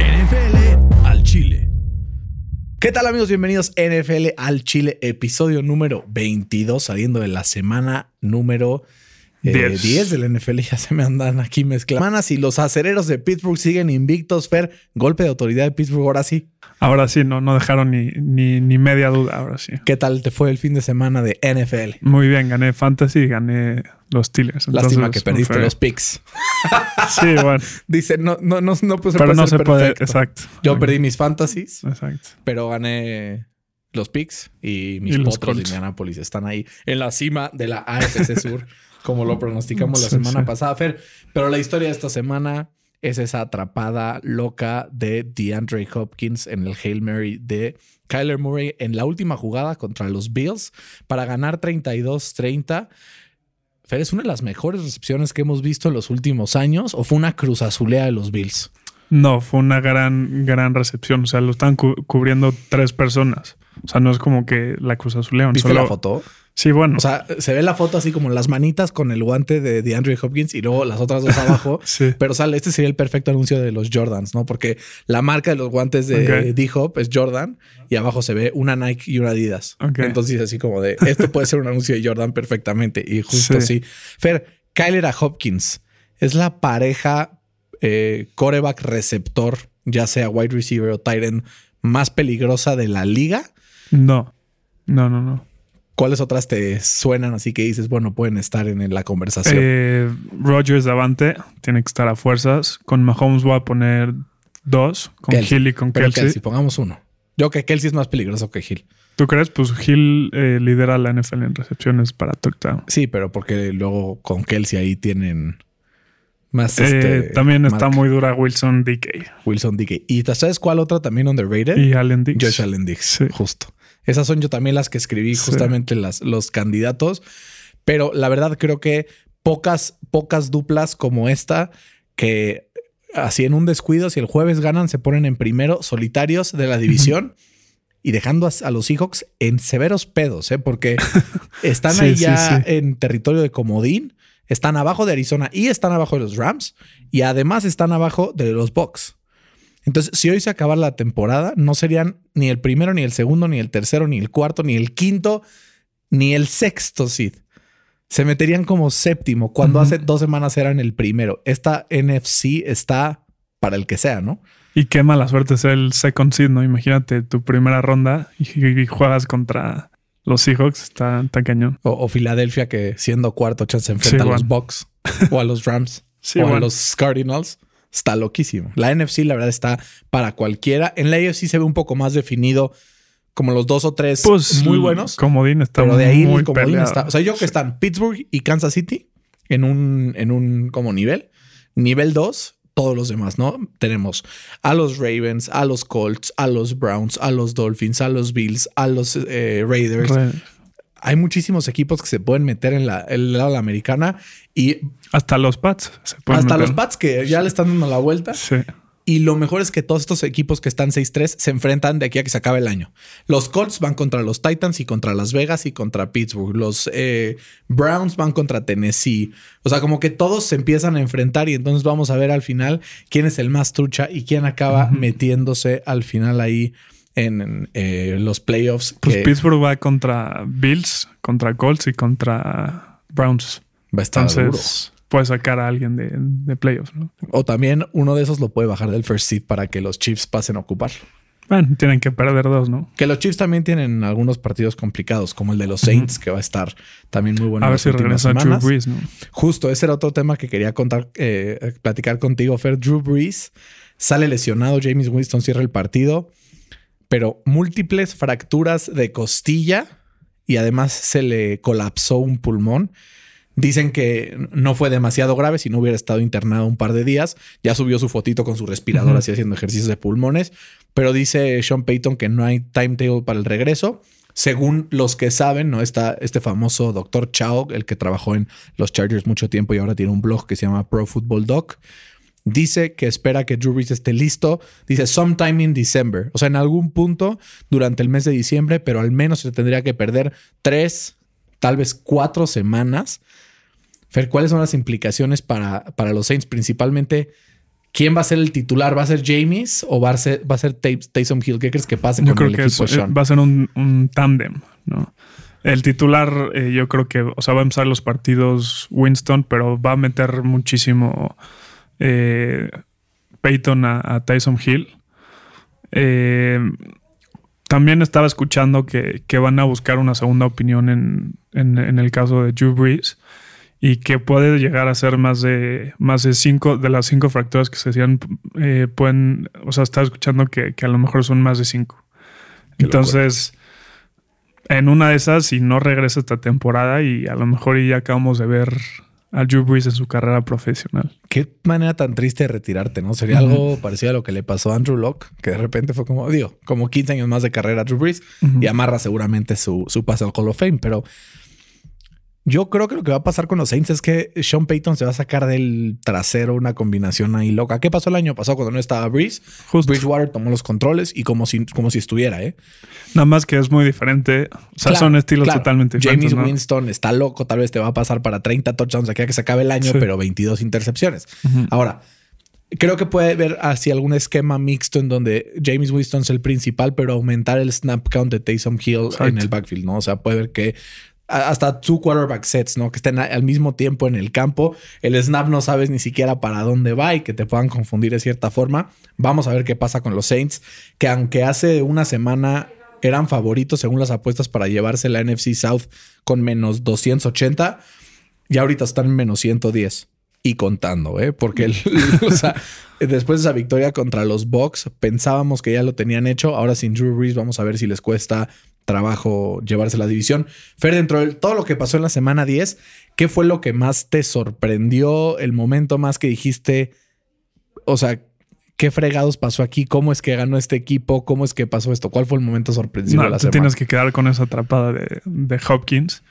NFL al Chile. ¿Qué tal amigos? Bienvenidos NFL al Chile, episodio número 22, saliendo de la semana número 10. 10 del NFL. Ya se me andan aquí mezclando. Y los acereros de Pittsburgh siguen invictos. Fer, golpe de autoridad de Pittsburgh, ahora sí. Ahora sí, no, no dejaron ni, ni, ni media duda. Ahora sí. ¿Qué tal te fue el fin de semana de NFL? Muy bien, gané Fantasy y gané los Steelers. Lástima que perdiste los picks. Sí, bueno. Dice, no, no, no, no, pues, pero no se puede. Exacto. Yo perdí mis fantasies. Exacto. pero gané los picks y mis Y potros de. Indianapolis están ahí en la cima de la AFC Sur, como lo pronosticamos la semana pasada, Fer. Pero la historia de esta semana es esa atrapada loca de DeAndre Hopkins en el Hail Mary de Kyler Murray en la última jugada contra los Bills para ganar 32-30. Fer, ¿es una de las mejores recepciones que hemos visto en los últimos años o fue una cruz azulea de los Bills? No, fue una gran, gran recepción. O sea, lo están cu- cubriendo tres personas. O sea, no es como que la Cruz Azul León. ¿Viste solo- la foto? Sí, bueno. O sea, se ve la foto así como las manitas con el guante de DeAndre Hopkins y luego las otras dos abajo. sí. Pero sale, este sería el perfecto anuncio de los Jordans, ¿no? Porque la marca de los guantes de Ok. D-Hop es Jordan y abajo se ve una Nike y una Adidas. Ok. Entonces, así como de esto puede ser un anuncio de Jordan perfectamente. Y justo Sí. así. Fer, Kyler a Hopkins es la pareja eh, coreback receptor, ya sea wide receiver o tight end, más peligrosa de la liga. No. No, no, no. ¿Cuáles otras te suenan así que dices, bueno, pueden estar en la conversación? Eh, Rogers Davante tiene que estar a fuerzas. Con Mahomes voy a poner dos. Con Kelsey. Hill y con Pero Kelsey. Kelsey, pongamos uno. Yo que Kelsey es más peligroso que Hill. ¿Tú crees? Pues Hill eh, lidera la NFL en recepciones para touchdown. Sí, pero porque luego con Kelsey ahí tienen más Eh, este, también está muy dura Wilson DK Wilson Dickey. ¿Y sabes cuál otra también underrated? y Allen Dix. Josh Allen Dix, Sí. justo. Esas son yo también las que escribí Sí. justamente las, los candidatos. Pero la verdad creo que pocas, pocas duplas como esta que así en un descuido, si el jueves ganan, se ponen en primero solitarios de la división y dejando a, los Seahawks en severos pedos, ¿eh? porque están Sí, ahí sí, ya sí. en territorio de comodín, están abajo de Arizona y están abajo de los Rams y además están abajo de los Bucks. Entonces, si hoy se acabara la temporada, no serían ni el primero, ni el segundo, ni el tercero, ni el cuarto, ni el quinto, ni el sexto seed. Se meterían como séptimo cuando hace dos semanas eran el primero. Esta NFC está para el que sea, ¿no? Y qué mala suerte ser el second seed, ¿no? Imagínate tu primera ronda y, y juegas contra los Seahawks. Está, está cañón. O, o Filadelfia que siendo cuarto chance se enfrenta Sí, a los. Bucks o a los Rams Sí, o a los Cardinals. Está loquísimo. La NFC, la verdad, está para cualquiera. En la AFC se ve un poco más definido como los dos o tres Pues muy buenos. Comodín está Pero de ahí muy el comodín peleado. está. O sea, yo que están Pittsburgh y Kansas City en un, en un como nivel. Nivel 2, todos los demás, ¿no? Tenemos a los Ravens, a los Colts, a los Browns, a los Dolphins, a los Bills, a los eh, Raiders. Re- Hay muchísimos equipos que se pueden meter en la, el lado de la americana y Hasta los Pats se pueden hasta meter. los Pats que ya le están dando la vuelta. Sí. Y lo mejor es que todos estos equipos que están 6-3 se enfrentan de aquí a que se acabe el año. Los Colts van contra los Titans y contra Las Vegas y contra Pittsburgh. Los eh, Browns van contra Tennessee. O sea, como que todos se empiezan a enfrentar y entonces vamos a ver al final quién es el más trucha y quién acaba metiéndose al final ahí en, eh, los playoffs. Pues que Pittsburgh va contra Bills, contra Colts y contra Browns. va a estar duro. Entonces puede sacar a alguien de, de playoffs, ¿no? O también uno de esos lo puede bajar del first seed para que los Chiefs pasen a ocupar. Bueno, tienen que perder dos, ¿no? Que los Chiefs también tienen algunos partidos complicados, como el de los Saints, que va a estar también muy bueno. a ver si regresa Drew. Brees, ¿no? Justo, ese era otro tema que quería contar, eh, platicar contigo, Fer. Drew Brees sale lesionado, James Winston cierra el partido, pero múltiples fracturas de costilla y además se le colapsó un pulmón. Dicen que no fue demasiado grave si no hubiera estado internado un par de días. Ya subió su fotito con su respirador así haciendo ejercicios de pulmones. Pero dice Sean Payton que no hay timetable para el regreso. según los que saben, ¿no? Está este famoso doctor Chao, el que trabajó en los Chargers mucho tiempo y ahora tiene un blog que se llama Pro Football Doc. Dice que espera que Drew Brees esté listo. Dice sometime in December. O sea, en algún punto durante el mes de diciembre, pero al menos se tendría que perder tres, tal vez cuatro semanas. Fer, ¿cuáles son las implicaciones para, para los Saints? Principalmente, ¿quién va a ser el titular? ¿Va a ser James o va a ser, va a ser Taysom Hill? ¿Qué crees que pase Yo con creo el que equipo es- Sean? va a ser un, un tándem, ¿no? El titular, eh, yo creo que, o sea, va a empezar los partidos Winston, pero va a meter muchísimo eh, Peyton a, a Tyson Hill. Eh, también estaba escuchando que, que van a buscar una segunda opinión en, en- en el caso de Drew Brees y que puede llegar a ser más de más de cinco de las cinco fracturas que se hacían eh, pueden o sea estaba escuchando que, que a lo mejor son más de cinco Qué entonces en una de esas si no regresa esta temporada y a lo mejor ya acabamos de ver a Drew Brees en su carrera profesional Qué manera tan triste de retirarte, ¿no? Sería algo parecido a lo que le pasó a Andrew Locke, que de repente fue como, digo, como 15 años más de carrera a Drew Brees y amarra seguramente su, su pase al Hall of Fame. Pero yo creo que lo que va a pasar con los Saints es que Sean Payton se va a sacar del trasero una combinación ahí loca. ¿Qué pasó el año pasado cuando no estaba Breeze? Justo. Bridgewater tomó los controles y como si, como si estuviera, ¿eh? nada más que es muy diferente o sea Claro, son estilos claro. totalmente diferentes James ¿no? Winston está loco, tal vez te va a pasar para 30 touchdowns aquí a que se acabe el año, Sí. pero 22 intercepciones. Ahora, creo que puede ver hacia algún esquema mixto en donde James Winston es el principal, pero aumentar el snap count de Taysom Hill Exacto. en el backfield, ¿no? O sea, puede ver que hasta two quarterback sets, ¿no? Que estén al mismo tiempo en el campo. El snap no sabes ni siquiera para dónde va y que te puedan confundir de cierta forma. Vamos a ver qué pasa con los Saints, que aunque hace una semana eran favoritos según las apuestas para llevarse la NFC South con menos 280, ya ahorita están en menos 110 y contando, ¿eh? Porque el- o sea, después de esa victoria contra los Bucks, pensábamos que ya lo tenían hecho. Ahora sin Drew Brees, vamos a ver si les cuesta trabajo llevarse la división. Fer, dentro de todo lo que pasó en la semana 10, ¿qué fue lo que más te sorprendió? El momento más que dijiste, o sea, ¿qué fregados pasó aquí? ¿Cómo es que ganó este equipo? ¿Cómo es que pasó esto? ¿Cuál fue el momento sorpresivo No, de la semana? tienes que quedar con esa atrapada de, de Hopkins.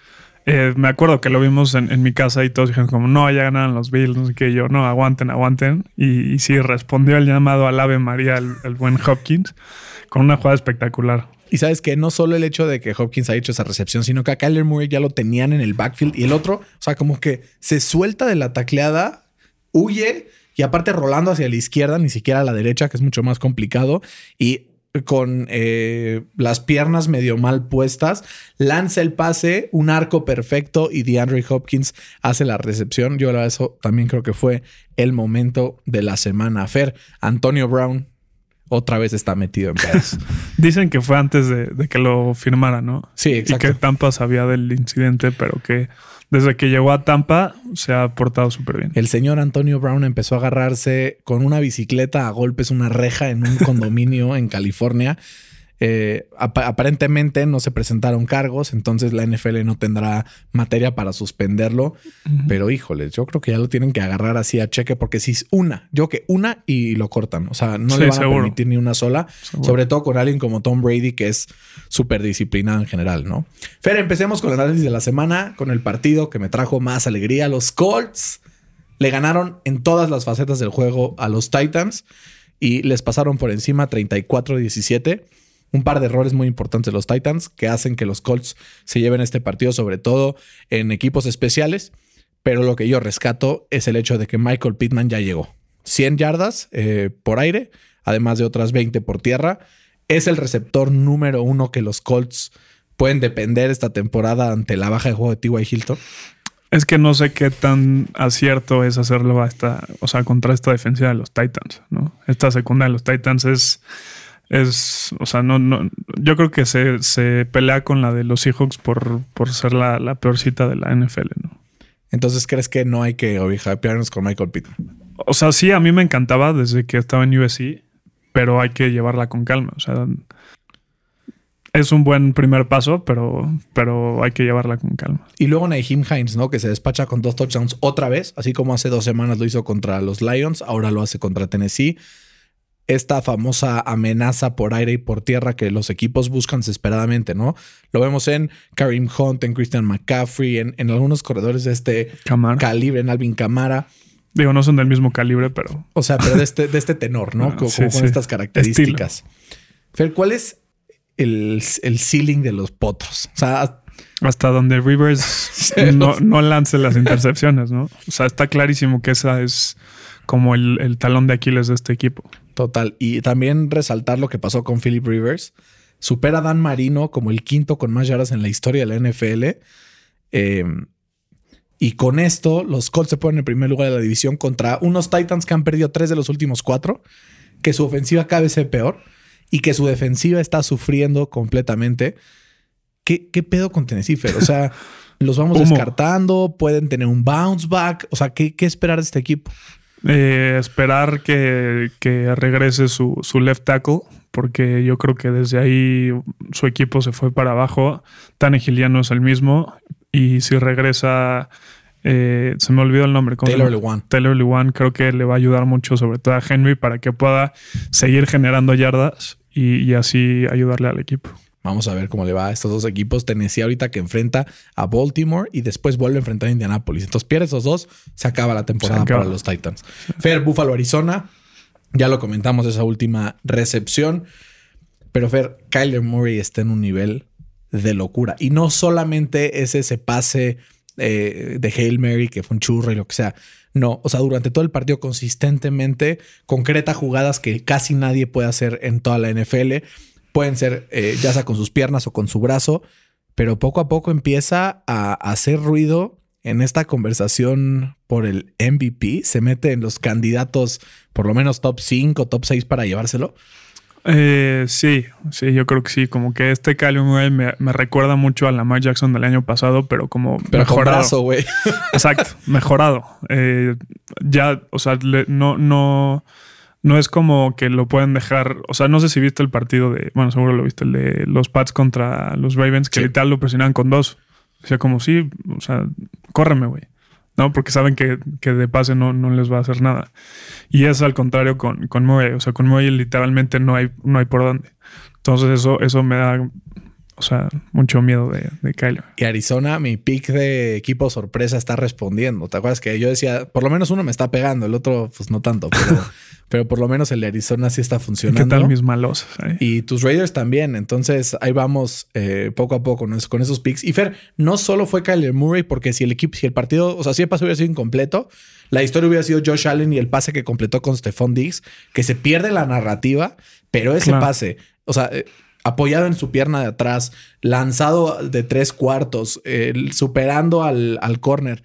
Eh, me acuerdo que lo vimos en, mi casa y todos dijeron como, no, ya ganaron los Bills, no sé qué. Yo, no, aguanten, aguanten. Y, sí, respondió el llamado al Ave María el, el buen Hopkins con una jugada espectacular. Y sabes que no solo el hecho de que Hopkins ha hecho esa recepción, sino que a Kyler Murray ya lo tenían en el backfield y el otro, o sea, como que se suelta de la tacleada, huye y aparte rolando hacia la izquierda, ni siquiera a la derecha, que es mucho más complicado. Y con eh, las piernas medio mal puestas, lanza el pase, un arco perfecto y DeAndre Hopkins hace la recepción. Yo eso también creo que fue el momento de la semana. Fer, Antonio Brown otra vez está metido en pedos. Dicen que fue antes de, de que lo firmara, ¿no? Sí, Y exacto. que Tampa sabía del incidente, pero que desde que llegó a Tampa se ha portado súper bien. El señor Antonio Brown empezó a agarrarse con una bicicleta a golpes una reja en un condominio en California. Eh, ap- aparentemente no se presentaron cargos, entonces la NFL no tendrá materia para suspenderlo. Pero híjoles, yo creo que ya lo tienen que agarrar así a cheque, porque si es una, yo que una y lo cortan. O sea, no Sí, le van seguro. a permitir ni una sola, Seguro. sobre todo con alguien como Tom Brady, que es súper disciplinado en general, ¿no? Fer, empecemos con el análisis de la semana, con el partido que me trajo más alegría. Los Colts le ganaron en todas las facetas del juego a los Titans y les pasaron por encima 34-17. Un par de errores muy importantes de los Titans que hacen que los Colts se lleven este partido, sobre todo en equipos especiales. Pero lo que yo rescato es el hecho de que Michael Pittman ya llegó. 100 yardas eh, por aire, además de otras 20 por tierra. Es el receptor número uno que los Colts pueden depender esta temporada ante la baja de juego de T.Y. Hilton. Es que no sé qué tan acierto es hacerlo a esta, o sea, contra esta defensiva de los Titans, ¿no? Esta secundaria de los Titans es, es, o sea, no, no, yo creo que se, se pelea con la de los Seahawks por, por ser la, la peorcita de la NFL, ¿no? Entonces, ¿crees que no hay que obligarnos con Michael Pittman? O sea, sí, a mí me encantaba desde que estaba en USC, pero hay que llevarla con calma. O sea, es un buen primer paso, pero, pero hay que llevarla con calma. Y luego Naheem Hines, ¿no? Que se despacha con dos touchdowns otra vez, así como hace dos semanas lo hizo contra los Lions, ahora lo hace contra Tennessee. Esta famosa amenaza por aire y por tierra que los equipos buscan desesperadamente, ¿no? Lo vemos en Karim Hunt, en Christian McCaffrey, en, en algunos corredores de este Camara. calibre, en Alvin Camara. Digo, no son del mismo calibre, pero O sea, pero de este, de este tenor, ¿no? Como, sí, como con sí. estas características. Fer, ¿cuál es el, el ceiling de los potros? O sea, hasta donde Rivers no, no lance las intercepciones, ¿no? O sea, está clarísimo que esa es como el, el talón de Aquiles de este equipo. Total. Y también resaltar lo que pasó con Philip Rivers. Supera a Dan Marino como el quinto con más yardas en la historia de la NFL. Eh, y con esto, los Colts se ponen en primer lugar de la división contra unos Titans que han perdido tres de los últimos cuatro, que su ofensiva cada vez es peor y que su defensiva está sufriendo completamente. ¿Qué, qué pedo con Tennessee, Fer? O sea, los vamos descartando, pueden tener un bounce back. O sea, ¿qué, qué esperar de este equipo? Eh, esperar que, que regrese su, su left tackle, porque yo creo que desde ahí su equipo se fue para abajo. Tannehill ya no es el mismo. Y si regresa, eh, se me olvidó el nombre. ¿cómo se Taylor? Lewan. Taylor Lewan creo que le va a ayudar mucho, sobre todo a Henry, para que pueda seguir generando yardas y, y así ayudarle al equipo. Vamos a ver cómo le va a estos dos equipos. Tennessee ahorita que enfrenta a Baltimore y después vuelve a enfrentar a Indianapolis. Entonces pierde esos dos, se acaba la temporada acaba. para los Titans. Fer, Buffalo, Arizona. Ya lo comentamos esa última recepción. Pero Fer, Kyler Murray está en un nivel de locura. Y no solamente es ese pase eh, de Hail Mary que fue un churro y lo que sea. No, o sea, durante todo el partido consistentemente concreta jugadas que casi nadie puede hacer en toda la NFL. Pueden ser eh, ya sea con sus piernas o con su brazo, pero poco a poco empieza a hacer ruido en esta conversación por el MVP. Se mete en los candidatos, por lo menos top 5, top 6 para llevárselo. Eh, sí, sí, yo creo que sí. Como que este Kyler Murray me, me recuerda mucho a Lamar Jackson del año pasado, pero como Pero mejorado. güey. Exacto, mejorado. Eh, ya, o sea, le- no, no, no es como que lo pueden dejar. O sea, no sé si viste el partido de, bueno, seguro lo viste, el de los Pats contra los Ravens, que Sí. literal lo presionaban con dos. O sea, como sí, o sea, córreme, güey. ¿no? Porque saben que, que de pase no, no les va a hacer nada. Y es al contrario con, con Murray. O sea, con Murray literalmente no hay, no hay por dónde. Entonces eso, eso me da, o sea, mucho miedo de, de Kyler. Y Arizona, mi pick de equipo sorpresa está respondiendo. ¿Te acuerdas que yo decía, por lo menos uno me está pegando, el otro, pues no tanto, pero, pero por lo menos el de Arizona sí está ¿Y funcionando. qué tal mis malos? eh? Y tus Raiders también. Entonces ahí vamos eh, poco a poco con, es- con esos picks. Y Fer, no solo fue Kyler Murray, porque si el equipo, si el partido, o sea, si el pase hubiera sido incompleto, la historia hubiera sido Josh Allen y el pase que completó con Stephon Diggs, que se pierde la narrativa, pero ese Claro. pase, o sea, eh, apoyado en su pierna de atrás, lanzado de tres cuartos, eh, superando al, al corner.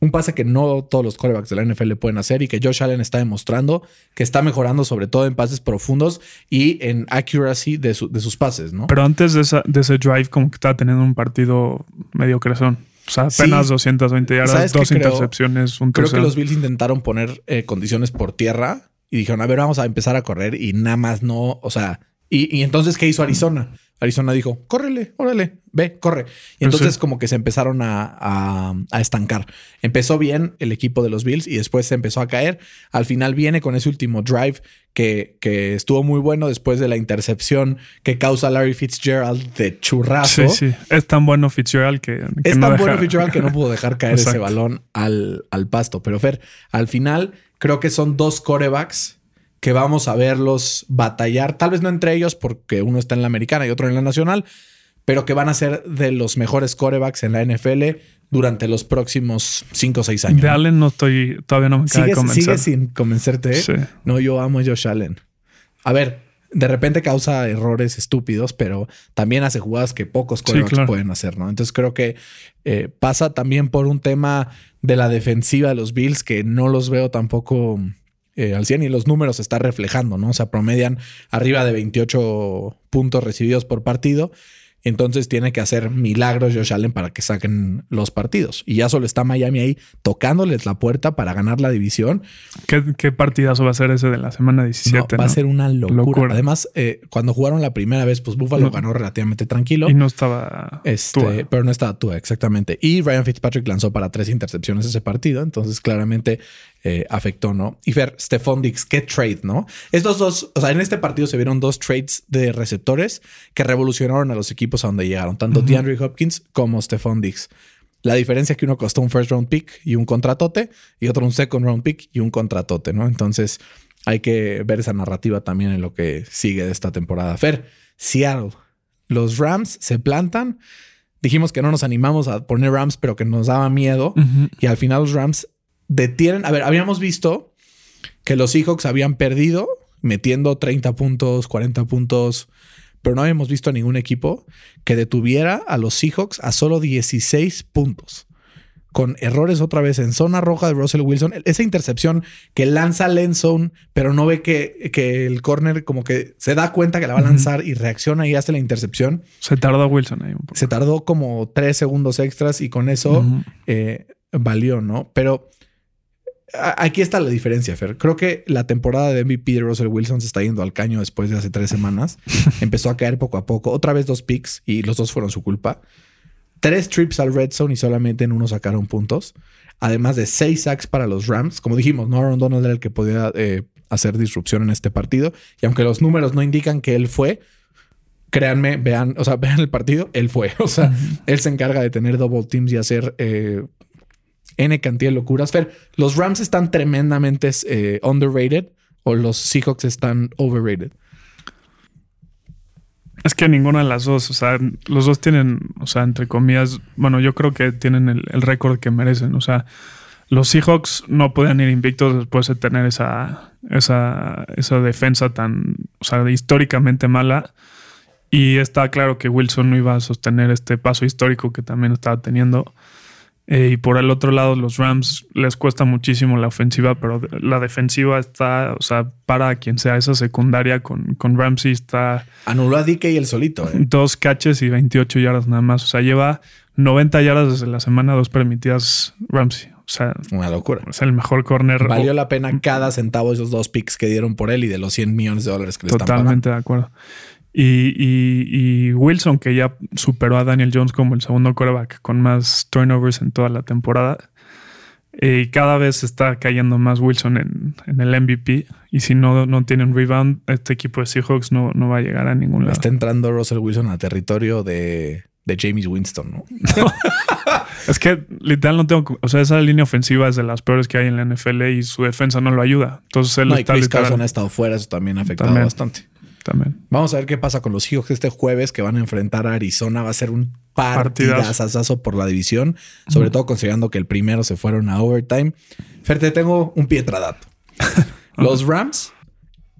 Un pase que no todos los quarterbacks de la NFL pueden hacer y que Josh Allen está demostrando que está mejorando sobre todo en pases profundos y en accuracy de, su- de sus pases, ¿no? Pero antes de, esa, de ese drive, como que estaba teniendo un partido medio crezón. O sea, Sí. apenas 220 yardas, ¿Sabes qué dos creo? intercepciones, un Creo que los Bills intentaron poner eh, condiciones por tierra y dijeron, a ver, vamos a empezar a correr y nada más no, o sea, y, y entonces, ¿qué hizo Arizona? Arizona dijo, córrele, órale, ve, corre. Y Pues entonces sí. como que se empezaron a, a- a estancar. Empezó bien el equipo de los Bills y después se empezó a caer. Al final viene con ese último drive que, que estuvo muy bueno después de la intercepción que causa Larry Fitzgerald de churrazo. Sí, sí. Es tan bueno Fitzgerald que. que Es no tan deja- bueno Fitzgerald que no pudo dejar caer ese balón al, al pasto. Pero Fer, al final creo que son dos corebacks que vamos a verlos batallar, tal vez no entre ellos porque uno está en la americana y otro en la nacional, pero que van a ser de los mejores corebacks en la NFL durante los próximos 5 o 6 años. De. Allen no estoy. Todavía no me acaba de convencer. sigues sin convencerte. ¿eh? Sí. No, yo amo a Josh Allen. A ver, de repente causa errores estúpidos, pero también hace jugadas que pocos claro. pueden hacer, ¿no? Entonces creo que eh, pasa también por un tema de la defensiva de los Bills que no los veo tampoco eh, al 100 y los números se está reflejando, ¿no? O sea, promedian arriba de 28 puntos recibidos por partido. Entonces tiene que hacer milagros Josh Allen para que saquen los partidos. Y ya solo está Miami ahí tocándoles la puerta para ganar la división. ¿Qué, qué partidazo va a ser ese de la semana No, 17? va a ser una locura. Locura. Además, eh, cuando jugaron la primera vez, pues Buffalo No. ganó relativamente tranquilo. Y no estaba. Este, Tua. pero no estaba Tua, exactamente. Y Ryan Fitzpatrick lanzó para tres intercepciones ese partido. Entonces, claramente, eh, afectó, ¿no? Y Fer, Stephon Dix, qué trade, ¿no? Estos dos, o sea, en este partido se vieron dos trades de receptores que revolucionaron a los equipos a donde llegaron, tanto DeAndre Hopkins como Stephon Dix. La diferencia es que uno costó un first round pick y un contratote y otro un second round pick y un contratote, ¿no? Entonces hay que ver esa narrativa también en lo que sigue de esta temporada. Fer, Seattle, los Rams se plantan. Dijimos que no nos animamos a poner Rams, pero que nos daba miedo. Y al final los Rams detienen. A ver, habíamos visto que los Seahawks habían perdido metiendo 30 puntos, 40 puntos, pero no habíamos visto a ningún equipo que detuviera a los Seahawks a solo 16 puntos. Con errores otra vez en zona roja de Russell Wilson. Esa intercepción que lanza Len Zone, pero no ve que, que el corner como que se da cuenta que la va a lanzar y reacciona y hace la intercepción. Se tardó Wilson ahí un poco. Se tardó como tres segundos extras y con eso eh, valió, ¿no? Pero aquí está la diferencia, Fer. Creo que la temporada de MVP de Russell Wilson se está yendo al caño después de hace tres semanas. Empezó a caer poco a poco. Otra vez dos picks y los dos fueron su culpa. Tres trips al red zone y solamente en uno sacaron puntos. Además de seis sacks para los Rams. Como dijimos, no Aaron Donald era el que podía eh, hacer disrupción en este partido. Y aunque los números no indican que él fue, créanme, vean, o sea, vean el partido, él fue. O sea, él se encarga de tener double teams y hacer eh, N cantidad de locuras. Fer, ¿los Rams están tremendamente eh, underrated o los Seahawks están overrated? Es que ninguna de las dos, o sea, los dos tienen, o sea, entre comillas, bueno, yo creo que tienen el, récord que merecen, o sea, los Seahawks no pueden ir invictos después de tener esa, esa, esa defensa tan, o sea, históricamente mala. Y está claro que Wilson no iba a sostener este paso histórico que también estaba teniendo. Eh, y por el otro lado, los Rams les cuesta muchísimo la ofensiva, pero la defensiva está, o sea, para quien sea esa secundaria con, con Ramsey está. Anuló a DK y el solito. ¿eh? Dos catches y 28 yardas nada más. O sea, lleva 90 yardas desde la semana, dos permitidas Ramsey. O sea, una locura. Es el mejor corner. Valió la pena cada centavo esos dos picks que dieron por él y de los 100 millones de dólares que le están pagando. Totalmente de acuerdo. Y, Wilson, que ya superó a Daniel Jones como el segundo quarterback con más turnovers en toda la temporada. Eh, y cada vez está cayendo más Wilson en, el MVP. Y si no, no tiene un rebound, este equipo de Seahawks no, no va a llegar a ningún lado. Está entrando Russell Wilson a territorio de, de James Winston, ¿no? es que literal no tengo. O sea, esa línea ofensiva es de las peores que hay en la NFL y su defensa no lo ayuda. Entonces él no, está y Chris Carson ha estado fuera, eso también ha afectado bastante. Vamos a ver qué pasa con los Seahawks este jueves que van a enfrentar a Arizona. Va a ser un partidazo por la división, sobre todo considerando que el primero se fueron a overtime. Fer, te tengo un pietradato. los Rams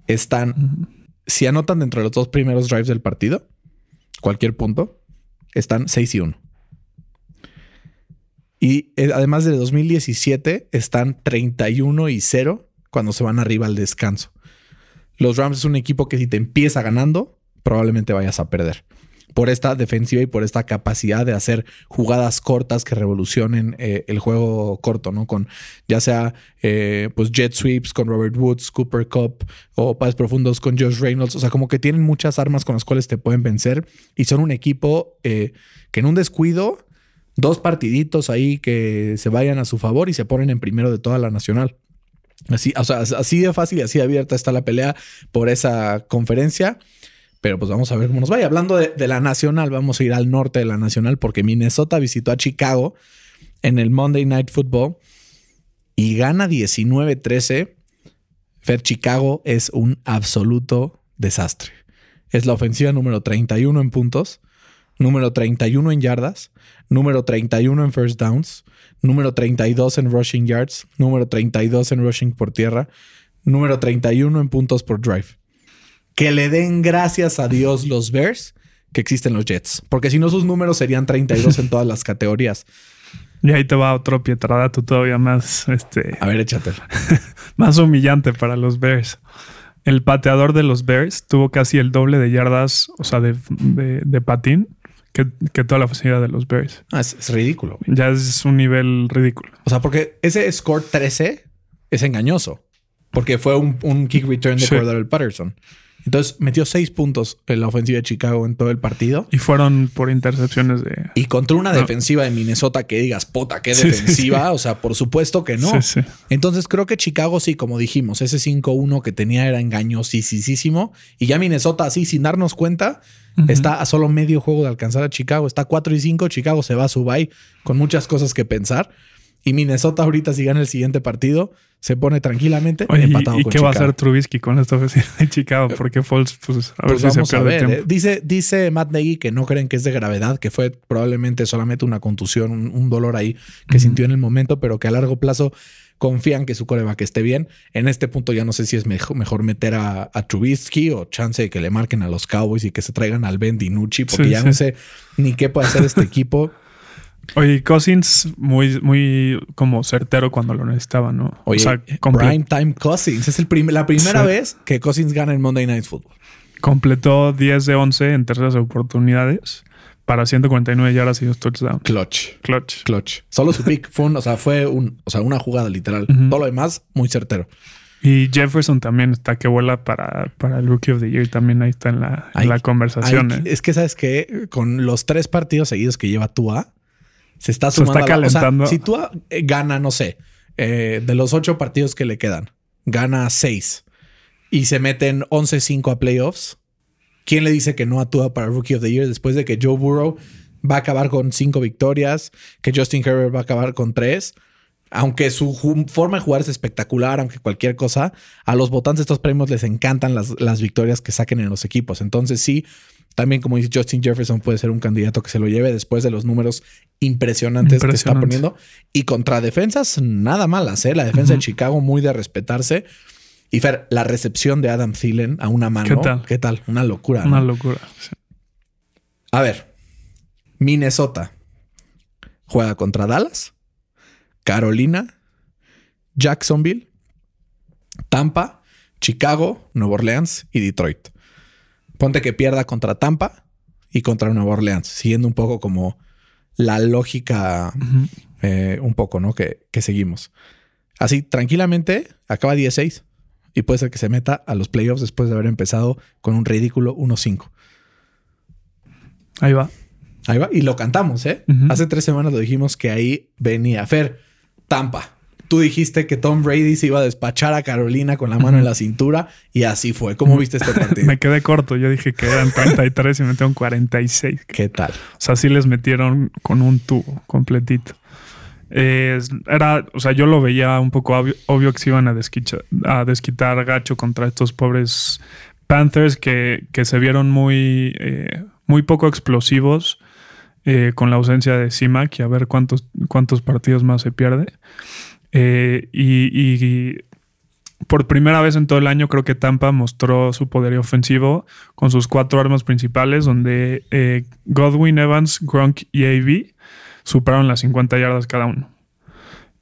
están, si anotan dentro de los dos primeros drives del partido, cualquier punto, están 6 y 1. Y eh, además de 2017, están 31 y 0 cuando se van arriba al descanso. Los Rams es un equipo que si te empieza ganando, probablemente vayas a perder. Por esta defensiva y por esta capacidad de hacer jugadas cortas que revolucionen eh, el juego corto, ¿no? Con ya sea eh, pues jet sweeps con Robert Woods, Cooper Cup o pases profundos con Josh Reynolds. O sea, como que tienen muchas armas con las cuales te pueden vencer y son un equipo eh, que en un descuido, dos partiditos ahí que se vayan a su favor y se ponen en primero de toda la nacional. Así, o sea, así de fácil y así de abierta está la pelea por esa conferencia. Pero pues vamos a ver cómo nos vaya. Hablando de, la nacional, vamos a ir al norte de la nacional porque Minnesota visitó a Chicago en el Monday Night Football y gana 19-13. Fer Chicago es un absoluto desastre. Es la ofensiva número 31 en puntos, número 31 en yardas, número 31 en first downs, número 32 en rushing yards, número 32 en rushing por tierra, número 31 en puntos por drive. Que le den gracias a Dios los Bears que existen los Jets, porque si no sus números serían 32 en todas las categorías. Y ahí te va otro pietradato todavía más, este... A ver, échate. más humillante para los Bears. El pateador de los Bears tuvo casi el doble de yardas, o sea, de, de patín que, toda la ofensiva de los Bears. Ah, es, ridículo. Ya es un nivel ridículo. O sea, porque ese score 13 es engañoso. Porque fue un, kick return de sí. Patterson. Entonces metió seis puntos en la ofensiva de Chicago en todo el partido. Y fueron por intercepciones de. Y contra una defensiva de Minnesota que digas, puta, qué Sí, sí, defensiva. O sea, por supuesto que no. Sí. Entonces creo que Chicago, sí, como dijimos, ese 5-1 que tenía era engañosísimo. Y ya Minnesota, así, sin darnos cuenta, está a solo medio juego de alcanzar a Chicago. Está 4 y 5. Chicago se va a su bye con muchas cosas que pensar. Y Minnesota ahorita, si gana el siguiente partido, se pone tranquilamente Oye, ¿y- empatado ¿y, con qué va a hacer Trubisky con esta ofensiva de Chicago? Porque Foles, pues, a ver Pues si se pierde ver. tiempo. eh. Dice, dice Matt Nagy que no creen que es de gravedad, que fue probablemente solamente una contusión, un, un dolor ahí que sintió en el momento, pero que a largo plazo confían que su coreback esté bien. En este punto ya no sé si es mejor, mejor meter a, a Trubisky o chance de que le marquen a los Cowboys y que se traigan al Ben DiNucci, porque Sí, ya sí. no sé ni qué puede hacer este equipo. Oye, Cousins muy, muy como certero cuando lo necesitaba, ¿no? Oye, o sea, comple- Prime Time Cousins. Es el prim- la primera Sí. vez que Cousins gana en Monday Night Football. completó 10 de 11 en terceras oportunidades para 149 yardas y dos touchdowns. Clutch. Clutch. Clutch. Solo su pick fue un, o sea, fue un, o sea, una jugada literal. Todo lo demás, muy certero. Y Jefferson también está que vuela para, para el Rookie of the Year. También ahí está en la, en Hay- la conversación. Hay- ¿eh? Es que sabes que con los tres partidos seguidos que lleva Tua, se está Se está sumando. a la- o sea, calentando. si Tua eh, gana, no sé, eh, de los ocho partidos que le quedan, gana seis y se meten 11-5 a playoffs, ¿quién le dice que no a Tua para Rookie of the Year después de que Joe Burrow va a acabar con cinco victorias, que Justin Herbert va a acabar con tres? Aunque su forma de jugar es espectacular, aunque cualquier cosa, a los votantes de estos premios les encantan las, las victorias que saquen en los equipos. Entonces sí, también como dice Justin Jefferson puede ser un candidato que se lo lleve después de los números impresionantes que está poniendo. Y contra defensas, nada malas, ¿eh? La defensa de. Chicago muy de respetarse. Y Fer, la recepción de Adam Thielen a una mano. ¿Qué tal? ¿Qué tal? Una locura. Una ¿no? locura. sí. A ver, Minnesota juega contra Dallas, Carolina, Jacksonville, Tampa, Chicago, Nueva Orleans y Detroit. Ponte que pierda contra Tampa y contra Nueva Orleans, siguiendo un poco como la lógica, eh, un poco, ¿no? Que, que seguimos. Así, tranquilamente, acaba 16 y puede ser que se meta a los playoffs después de haber empezado con un ridículo 1-5. Ahí va. Ahí va. Y lo cantamos, ¿eh? Hace tres semanas lo dijimos que ahí venía. Fer, Tampa. Tú dijiste que Tom Brady se iba a despachar a Carolina con la mano en la cintura y así fue. ¿Cómo viste este partido? Me quedé corto. Yo dije que eran 33 y metieron 46. ¿Qué tal? O sea, sí les metieron con un tubo completito. Eh, era, o sea, yo lo veía un poco obvio, obvio que se iban a, desquicha- a desquitar gacho contra estos pobres Panthers que, que se vieron muy, eh, muy poco explosivos eh, con la ausencia de Simac y a ver cuántos, cuántos partidos más se pierde. Eh, y, y por primera vez en todo el año creo que Tampa mostró su poderío ofensivo con sus cuatro armas principales, donde eh, Godwin, Evans, Gronk y AB superaron las 50 yardas cada uno.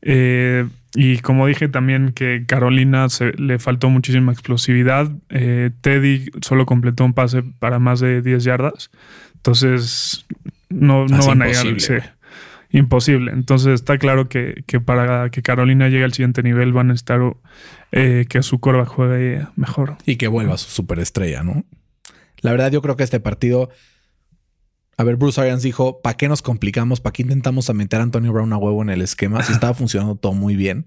Eh, y como dije también que Carolina se- le faltó muchísima explosividad. Eh, Teddy solo completó un pase para más de 10 yardas. Entonces no, no van a llegar. Imposible. Entonces está claro que, que para que Carolina llegue al siguiente nivel van a estar eh, que su corva juegue mejor. Y que vuelva su superestrella, ¿no? La verdad, yo creo que este partido. A ver, Bruce Arians dijo: ¿para qué nos complicamos? ¿Para qué intentamos a meter a Antonio Brown a huevo en el esquema? Si estaba funcionando todo muy bien.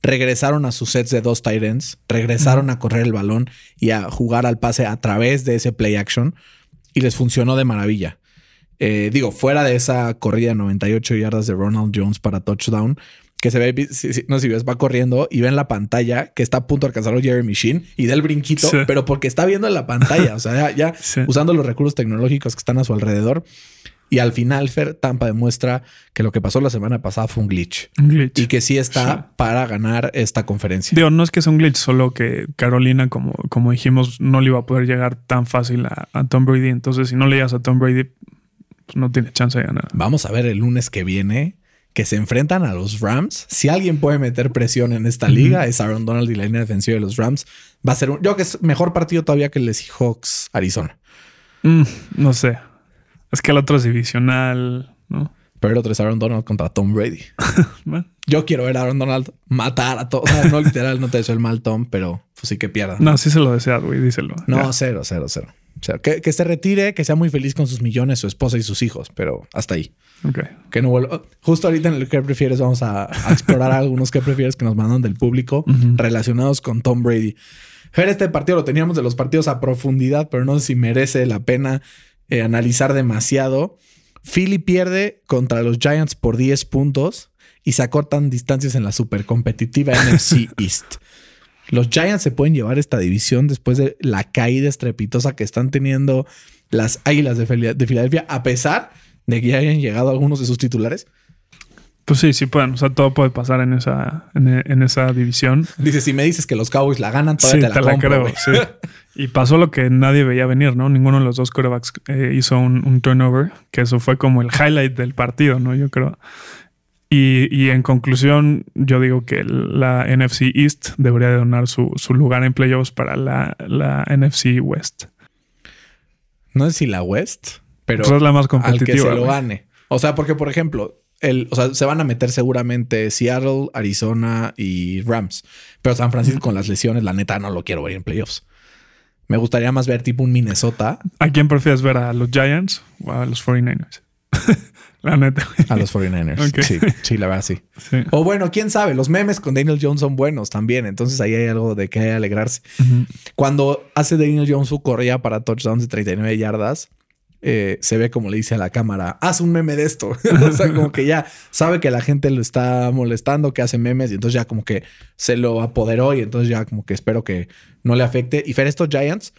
Regresaron a sus sets de dos tight ends, regresaron a correr el balón y a jugar al pase a través de ese play action y les funcionó de maravilla. Eh, digo, fuera de esa corrida de 98 yardas de Ronald Jones para touchdown, que se ve, si- si- no sé si ves, va corriendo y ve en la pantalla que está a punto de alcanzar a Jeremy Sheen y da el brinquito, Sí. pero porque está viendo en la pantalla, o sea, ya, ya Sí. usando los recursos tecnológicos que están a su alrededor. Y al final, Fer Tampa demuestra que lo que pasó la semana pasada fue un glitch Un glitch. y que sí está Sí. para ganar esta conferencia. Digo, no es que sea un glitch, solo que Carolina, como, como dijimos, no le iba a poder llegar tan fácil a, a Tom Brady. Entonces, si no le llegas a Tom Brady, pues no tiene chance de ganar. Vamos a ver el lunes que viene que se enfrentan a los Rams. Si alguien puede meter presión en esta liga, es Aaron Donald y la línea defensiva de los Rams. Va a ser un, yo creo que es mejor partido todavía que el de Seahawks Arizona. Mm, no sé. Es que el otro es divisional, ¿no? Pero el otro es Aaron Donald contra Tom Brady. Yo quiero ver a Aaron Donald matar a todos. O sea, no literal, no te deseo el mal, Tom, pero pues sí que pierda. No, sí se lo deseas, güey, díselo. No, Ya. cero, cero, cero. O sea, que, que se retire, que sea muy feliz con sus millones, su esposa y sus hijos, pero hasta ahí. Ok. Que no vuelva. Justo ahorita en el que prefieres, vamos a, a explorar algunos que prefieres que nos mandan del público relacionados con Tom Brady. Fer, este partido lo teníamos de los partidos a profundidad, pero no sé si merece la pena eh, analizar demasiado. Philly pierde contra los Giants por 10 puntos y se acortan distancias en la super competitiva NFC East. Los Giants se pueden llevar esta división después de la caída estrepitosa que están teniendo las Águilas de Fila- de Filadelfia, a pesar de que ya hayan llegado algunos de sus titulares. Pues sí, sí pueden. O sea, todo puede pasar en esa, en, en esa división. Dice, si me dices que los Cowboys la ganan, Sí, todavía te la, compro, güey. sí. Y pasó lo que nadie veía venir, ¿no? Ninguno de los dos quarterbacks eh, hizo un, un turnover, que eso fue como el highlight del partido, ¿no? Yo creo. Y, y en conclusión, yo digo que la NFC East debería de donar su, su lugar en playoffs para la, la NFC West. No sé si la West, pero Pues es la más al que competitiva. se lo gane. O sea, porque, por ejemplo, el, o sea, se van a meter seguramente Seattle, Arizona y Rams. Pero San Francisco con las lesiones, la neta, no lo quiero ver en playoffs. Me gustaría más ver tipo un Minnesota ¿A quién prefieres ver? ¿A los Giants o a los 49ers? la neta. a los 49ers. Ok. Sí, sí, la verdad, sí. Sí. O bueno, quién sabe, los memes con Daniel Jones son buenos también. Entonces ahí hay algo de que alegrarse. Cuando hace Daniel Jones su correa para touchdowns de 39 yardas, eh, se ve como le dice a la cámara, haz un meme de esto. o sea, como que ya sabe que la gente lo está molestando, que hace memes y entonces ya como que se lo apoderó y entonces ya como que espero que no le afecte. Y Fer, estos Giants,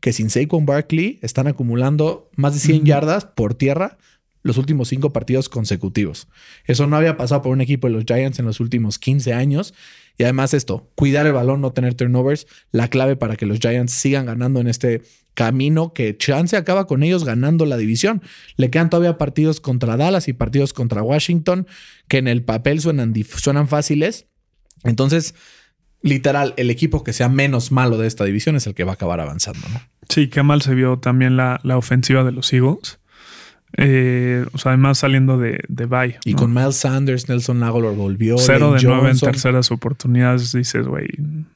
que sin Saquon Barkley están acumulando más de 100 yardas por tierra los últimos cinco partidos consecutivos. Eso no había pasado por un equipo de los Giants en los últimos 15 años. Y además esto, cuidar el balón, no tener turnovers, la clave para que los Giants sigan ganando en este camino que chance acaba con ellos ganando la división. Le quedan todavía partidos contra Dallas y partidos contra Washington que en el papel suenan, suenan fáciles. Entonces, literal, el equipo que sea menos malo de esta división es el que va a acabar avanzando, ¿no? Sí, qué mal se vio también la, la ofensiva de los Eagles. Eh, o sea, además saliendo de, de bye. Y ¿no? con Miles Sanders, Nelson Aguilar volvió. cero de nueve en terceras oportunidades, dices, güey,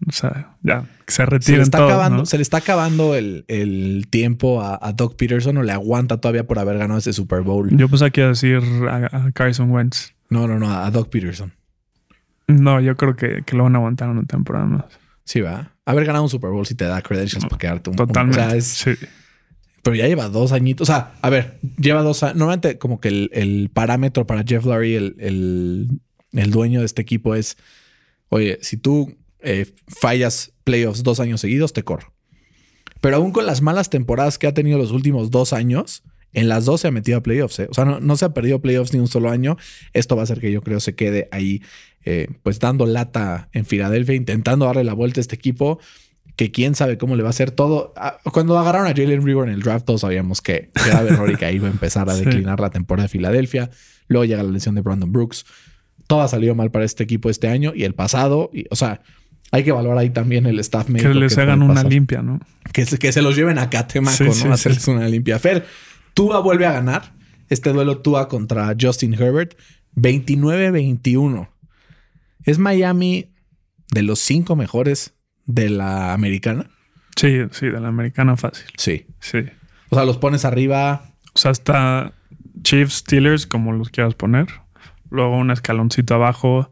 o sea, ya, que se Se le retiren está todos, acabando, ¿no? se le está acabando el, el tiempo a, a Doug Peterson o le aguanta todavía por haber ganado ese Super Bowl. Yo pensaba que iba a decir a, a Carson Wentz. No, no, no, a Doug Peterson. No, yo creo que, que lo van a aguantar una temporada más. Sí, va. Haber ganado un Super Bowl si te da credentials para quedarte un, un- Totalmente. o sea, es- Sí. Pero ya lleva dos añitos. O sea, a ver, lleva dos años. Normalmente, como que el, el parámetro para Jeff Lurie, el, el, el dueño de este equipo, es: oye, si tú eh, fallas playoffs dos años seguidos, te corro. Pero aún con las malas temporadas que ha tenido los últimos dos años, en las dos se ha metido a playoffs. ¿eh? O sea, no, no se ha perdido playoffs ni un solo año. Esto va a hacer que yo creo se quede ahí, eh, pues dando lata en Filadelfia, intentando darle la vuelta a este equipo. Que quién sabe cómo le va a hacer todo. Ah, Cuando agarraron a Jalen River en el draft, todos sabíamos que era error y que ahí iba a empezar a Sí. declinar la temporada de Filadelfia. Luego llega la lesión de Brandon Brooks. Todo ha salido mal para este equipo este año y el pasado. Y, o sea, hay que valorar ahí también el staff Que médico. les puede hagan una pasar limpia, ¿no? que se, que se los lleven a Catemaco, Sí, ¿no? sí, hacerles una limpia. Fer, Tua vuelve a ganar. Este duelo Tua contra Justin Herbert. 29-21. ¿Es Miami de los cinco mejores de la americana? Sí, sí, de la americana fácil. Sí. Sí. O sea, los pones arriba. O sea, está Chiefs, Steelers, como los quieras poner. Luego un escaloncito abajo.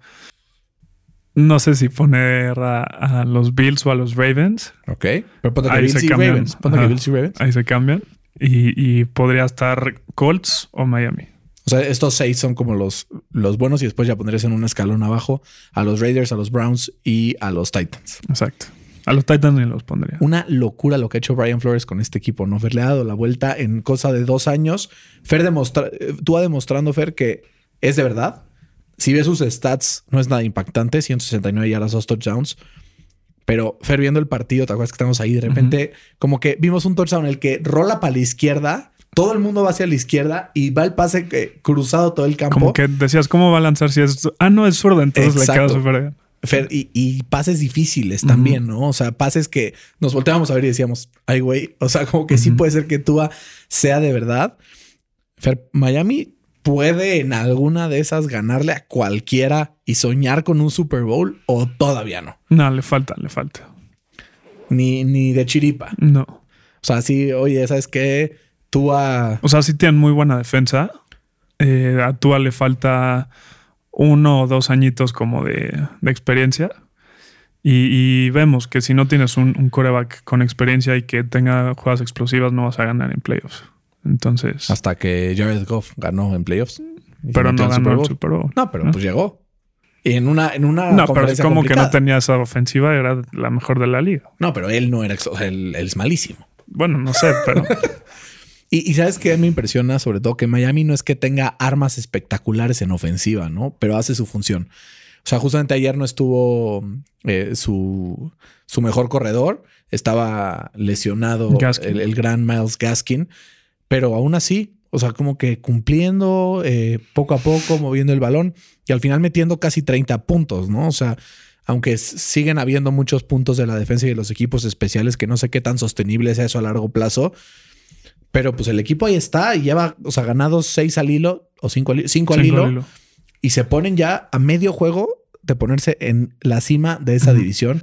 No sé si poner a, a los Bills o a los Ravens. Ok. Pero ponte que Bills se y cambian. Ravens. Ponte que Ajá. Bills y Ravens. Ahí se cambian. Y, y podría estar Colts o Miami. O sea, estos seis son como los, los buenos y después ya pondrías en un escalón abajo a los Raiders, a los Browns y a los Titans. Exacto. A los Titans los pondría. Una locura lo que ha hecho Brian Flores con este equipo, ¿no? Fer le ha dado la vuelta en cosa de dos años. Fer demostra eh, tú va demostrando, Fer, que es de verdad. Si ves sus stats, no es nada impactante, 169 yardas, dos touchdowns. Pero Fer, viendo el partido, ¿te acuerdas que estamos ahí? De repente, como que vimos un touchdown en el que rola para la izquierda, todo el mundo va hacia la izquierda y va el pase eh, cruzado todo el campo. Como que decías, ¿cómo va a lanzar si es... Ah, no, es zurdo, entonces le queda súper bien. Fer, y, y pases difíciles también, ¿no? O sea, pases que nos volteábamos a ver y decíamos, ay, güey, o sea, como que sí puede ser que Tua sea de verdad. Fer, Miami puede en alguna de esas ganarle a cualquiera y soñar con un Super Bowl o todavía no. No, le falta, le falta. Ni, ni de chiripa. No. O sea, sí, oye, ¿sabes qué? Tú a... O sea, sí tienen muy buena defensa. Eh, a Tua le falta uno o dos añitos como de, de experiencia. Y, y vemos que si no tienes un, un coreback con experiencia y que tenga jugadas explosivas, no vas a ganar en playoffs. Entonces, Hasta que Jared Goff ganó en playoffs. Pero no ganó Bowl. el Super Bowl. No, pero pues llegó. Y en una, en una No, pero es como que no tenía esa ofensiva, era la mejor de la liga. No, pero él no era... él, él es malísimo. Bueno, no sé, pero Y, y sabes qué me impresiona sobre todo que Miami no es que tenga armas espectaculares en ofensiva, ¿no? Pero hace su función. O sea, justamente ayer no estuvo eh, su, su mejor corredor. Estaba lesionado el, el gran Miles Gaskin. Pero aún así, o sea, como que cumpliendo eh, poco a poco, moviendo el balón y al final metiendo casi 30 puntos, ¿no? O sea, aunque siguen habiendo muchos puntos de la defensa y de los equipos especiales que no sé qué tan sostenible es eso a largo plazo. Pero pues el equipo ahí está y lleva, o sea, ganados seis al hilo o cinco al, cinco al cinco hilo al hilo. y se ponen ya a medio juego de ponerse en la cima de esa división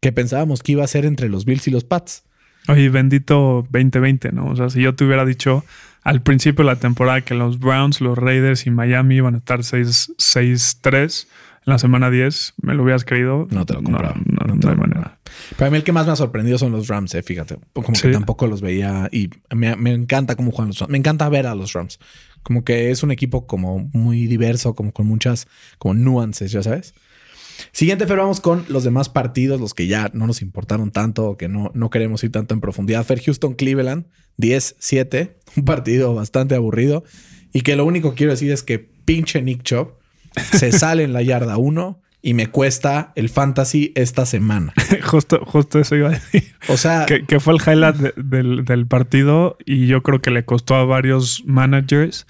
que pensábamos que iba a ser entre los Bills y los Pats. Oye, bendito 2020, ¿no? O sea, si yo te hubiera dicho al principio de la temporada que los Browns, los Raiders y Miami iban a estar 6 6-3 en la semana 10, ¿me lo hubieras creído? No te lo compraba. No, no, No no hay manera. Para mí el que más me ha sorprendido son los Rams, eh, fíjate. Como que tampoco los veía y me, me encanta cómo juegan los Rams. Me encanta ver a los Rams. Como que es un equipo como muy diverso, como con muchas como nuances, ya sabes. Siguiente, Fer, vamos con los demás partidos, los que ya no nos importaron tanto o que no, no queremos ir tanto en profundidad. Fer, Houston, Cleveland, 10-7, un partido bastante aburrido y que lo único que quiero decir es que pinche Nick Chubb se sale en la yarda 1 y me cuesta el fantasy esta semana. justo, justo eso iba a decir. O sea, que, que fue el highlight de- del, del partido y yo creo que le costó a varios managers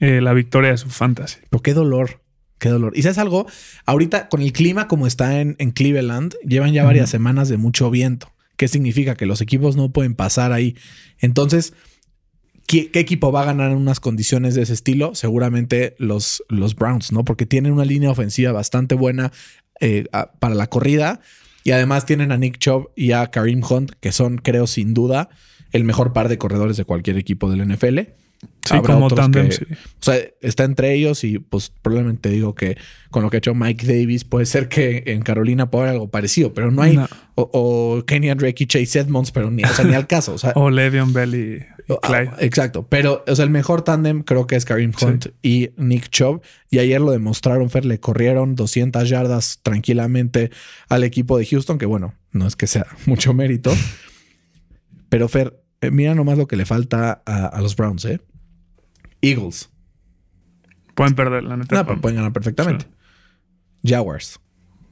eh, la victoria de su fantasy. pero qué dolor, qué dolor. Y sabes algo, ahorita con el clima como está en, en Cleveland, llevan ya varias semanas de mucho viento. ¿Qué significa? Que los equipos no pueden pasar ahí. Entonces, ¿qué, equipo va a ganar en unas condiciones de ese estilo? Seguramente los, los Browns, ¿no? Porque tienen una línea ofensiva bastante buena eh, para la corrida. Y además tienen a Nick Chubb y a Kareem Hunt, que son, creo, sin duda, el mejor par de corredores de cualquier equipo del NFL. Sí, Habrá como tándem, que- sí. O sea, está entre ellos y pues probablemente digo que con lo que ha hecho Mike Davis puede ser que en Carolina pueda haber algo parecido, pero no hay... No. O, o Kenny Drake y Chase Edmonds, pero ni, o sea, ni al caso. O sea, O Le'Veon Bell y, y ah, Clyde. exacto. Pero o sea, el mejor tándem creo que es Kareem Sí. Hunt y Nick Chubb. Y ayer lo demostraron, Fer, le corrieron 200 yardas tranquilamente al equipo de Houston, que bueno, no es que sea mucho mérito. Pero Fer, eh, mira nomás lo que le falta a, a los Browns, ¿eh? Eagles. Pueden perder, la neta. No, pero pueden ganar perfectamente. Jaguars,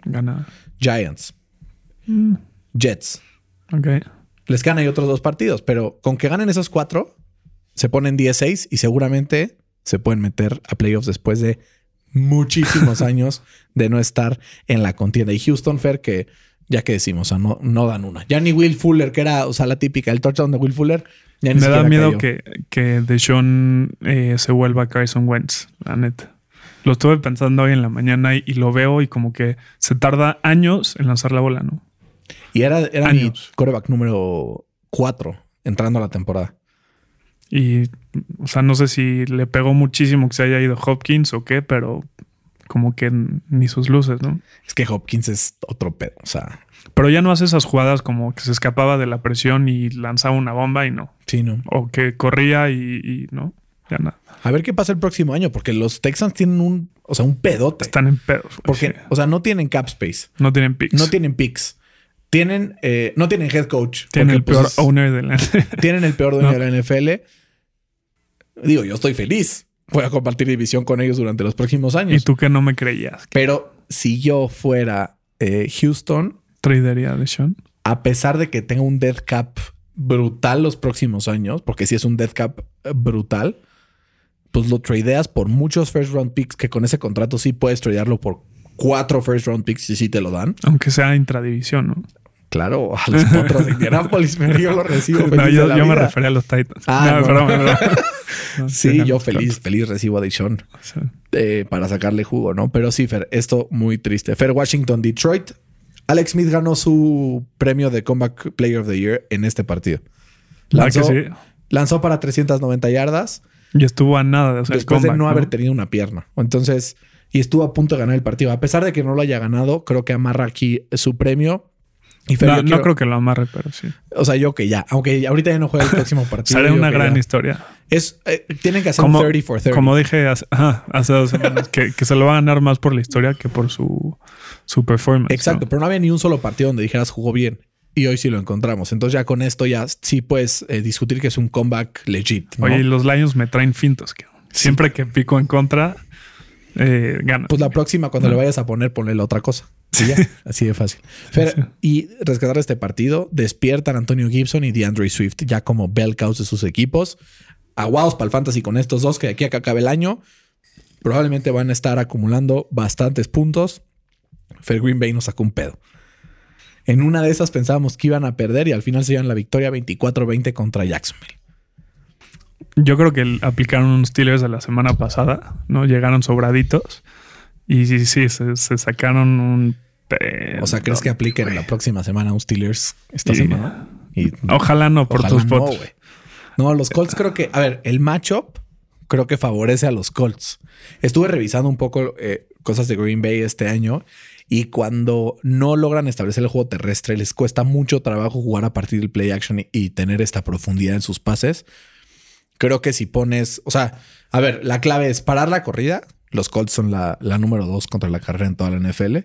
Gana. Giants, Mm, Jets. ok. Les ganan y otros dos partidos, pero con que ganen esos cuatro, se ponen 10-6 y seguramente se pueden meter a playoffs después de muchísimos años de no estar en la contienda. Y Houston Fair, que ya que decimos, o sea, no, no dan una. Ya ni Will Fuller, que era, o sea, la típica, el touchdown de Will Fuller, ya Me da miedo cayó. que, que Deshaun eh, se vuelva Carson Wentz, la neta. Lo estuve pensando hoy en la mañana y, y lo veo y como que se tarda años en lanzar la bola, ¿no? Y era, era mi coreback número 4 entrando a la temporada. Y, o sea, no sé si le pegó muchísimo que se haya ido Hopkins o qué, pero como que ni sus luces, ¿no? Es que Hopkins es otro pedo. O sea, Pero ya no hace esas jugadas como que se escapaba de la presión y lanzaba una bomba y no. sí, no. O que corría y, y no, ya nada. A ver qué pasa el próximo año, porque los Texans tienen un, o sea, un pedote. Están en pedos. porque, sí. o sea, no tienen cap space, no tienen picks. no tienen picks, tienen, eh, no tienen head coach. Tienen el porque, peor pues, owner de la Tienen el peor dueño No. de la NFL. Digo, yo estoy feliz. Voy a compartir división con ellos durante los próximos Y años. tú que no me creías. Pero si yo fuera eh, Houston, Tradería de Sean. a pesar de que tenga un dead cap brutal los próximos años, porque si es un dead cap eh, brutal, pues lo tradeas por muchos first round picks, que con ese contrato sí puedes tradearlo por cuatro first round picks y sí te lo dan. Aunque sea intradivisión, ¿no? Claro, a los potros de Indianapolis, pero yo lo recibo. No, feliz de yo, la yo me refería a los Titans. Ah, no. broma. No, Sí, no, yo no, feliz, feliz recibo a Dishon sí. eh, para sacarle jugo, ¿no? Pero sí, Fer, esto muy triste. Fer, Washington, Detroit. Alex Smith ganó su premio de Comeback Player of the Year en este partido. La Lanzó, sí. lanzó para 390 yardas Y estuvo a nada de hacer el después de no haber tenido una pierna. Entonces, y estuvo a punto de ganar el partido. A pesar de que no lo haya ganado, creo que amarra aquí su premio. Y Fer, No, creo que lo amarre, pero sí. O sea, yo que ya, aunque ahorita ya no juega el próximo partido. Yo una gran ya. historia. Es, eh, tienen que hacer Como, un 30 for 30. como dije hace, ajá, hace dos semanas, que, que se lo va a ganar más por la historia que por su, su performance. Exacto, ¿no? pero no había ni un solo partido donde dijeras jugó bien. Y hoy sí lo encontramos. Entonces ya con esto ya sí puedes eh, discutir que es un comeback legit. ¿no? Oye, y los Lions me traen fintos. que Siempre que pico en contra, eh, gana. Pues la próxima, cuando le vayas a poner, ponle la otra cosa. Y ya, así de fácil. Y rescatar este partido, despiertan Antonio Gibson y DeAndre Swift ya como bell cows de sus equipos. Aguados para el fantasy con estos dos que de aquí a que acabe el año probablemente van a estar acumulando bastantes puntos. Fer Green Bay nos sacó un pedo. En una de esas pensábamos que iban a perder y al final se llevan la victoria 24-20 contra Jacksonville. Yo creo que aplicaron unos Steelers de la semana pasada, ¿no? Llegaron sobraditos y sí, sí, se, se sacaron un... pedo. O sea, ¿crees que apliquen la próxima semana un Steelers esta semana? Y Ojalá no por Ojalá tus no. No, los Colts creo que, a ver, el matchup creo que favorece a los Colts. Estuve revisando un poco eh, cosas de Green Bay este año y cuando no logran establecer el juego terrestre, les cuesta mucho trabajo jugar a partir del play action y, y tener esta profundidad en sus pases. Creo que si pones, o sea, a ver, la clave es parar la corrida. Los Colts son la, la número dos contra la carrera en toda la NFL.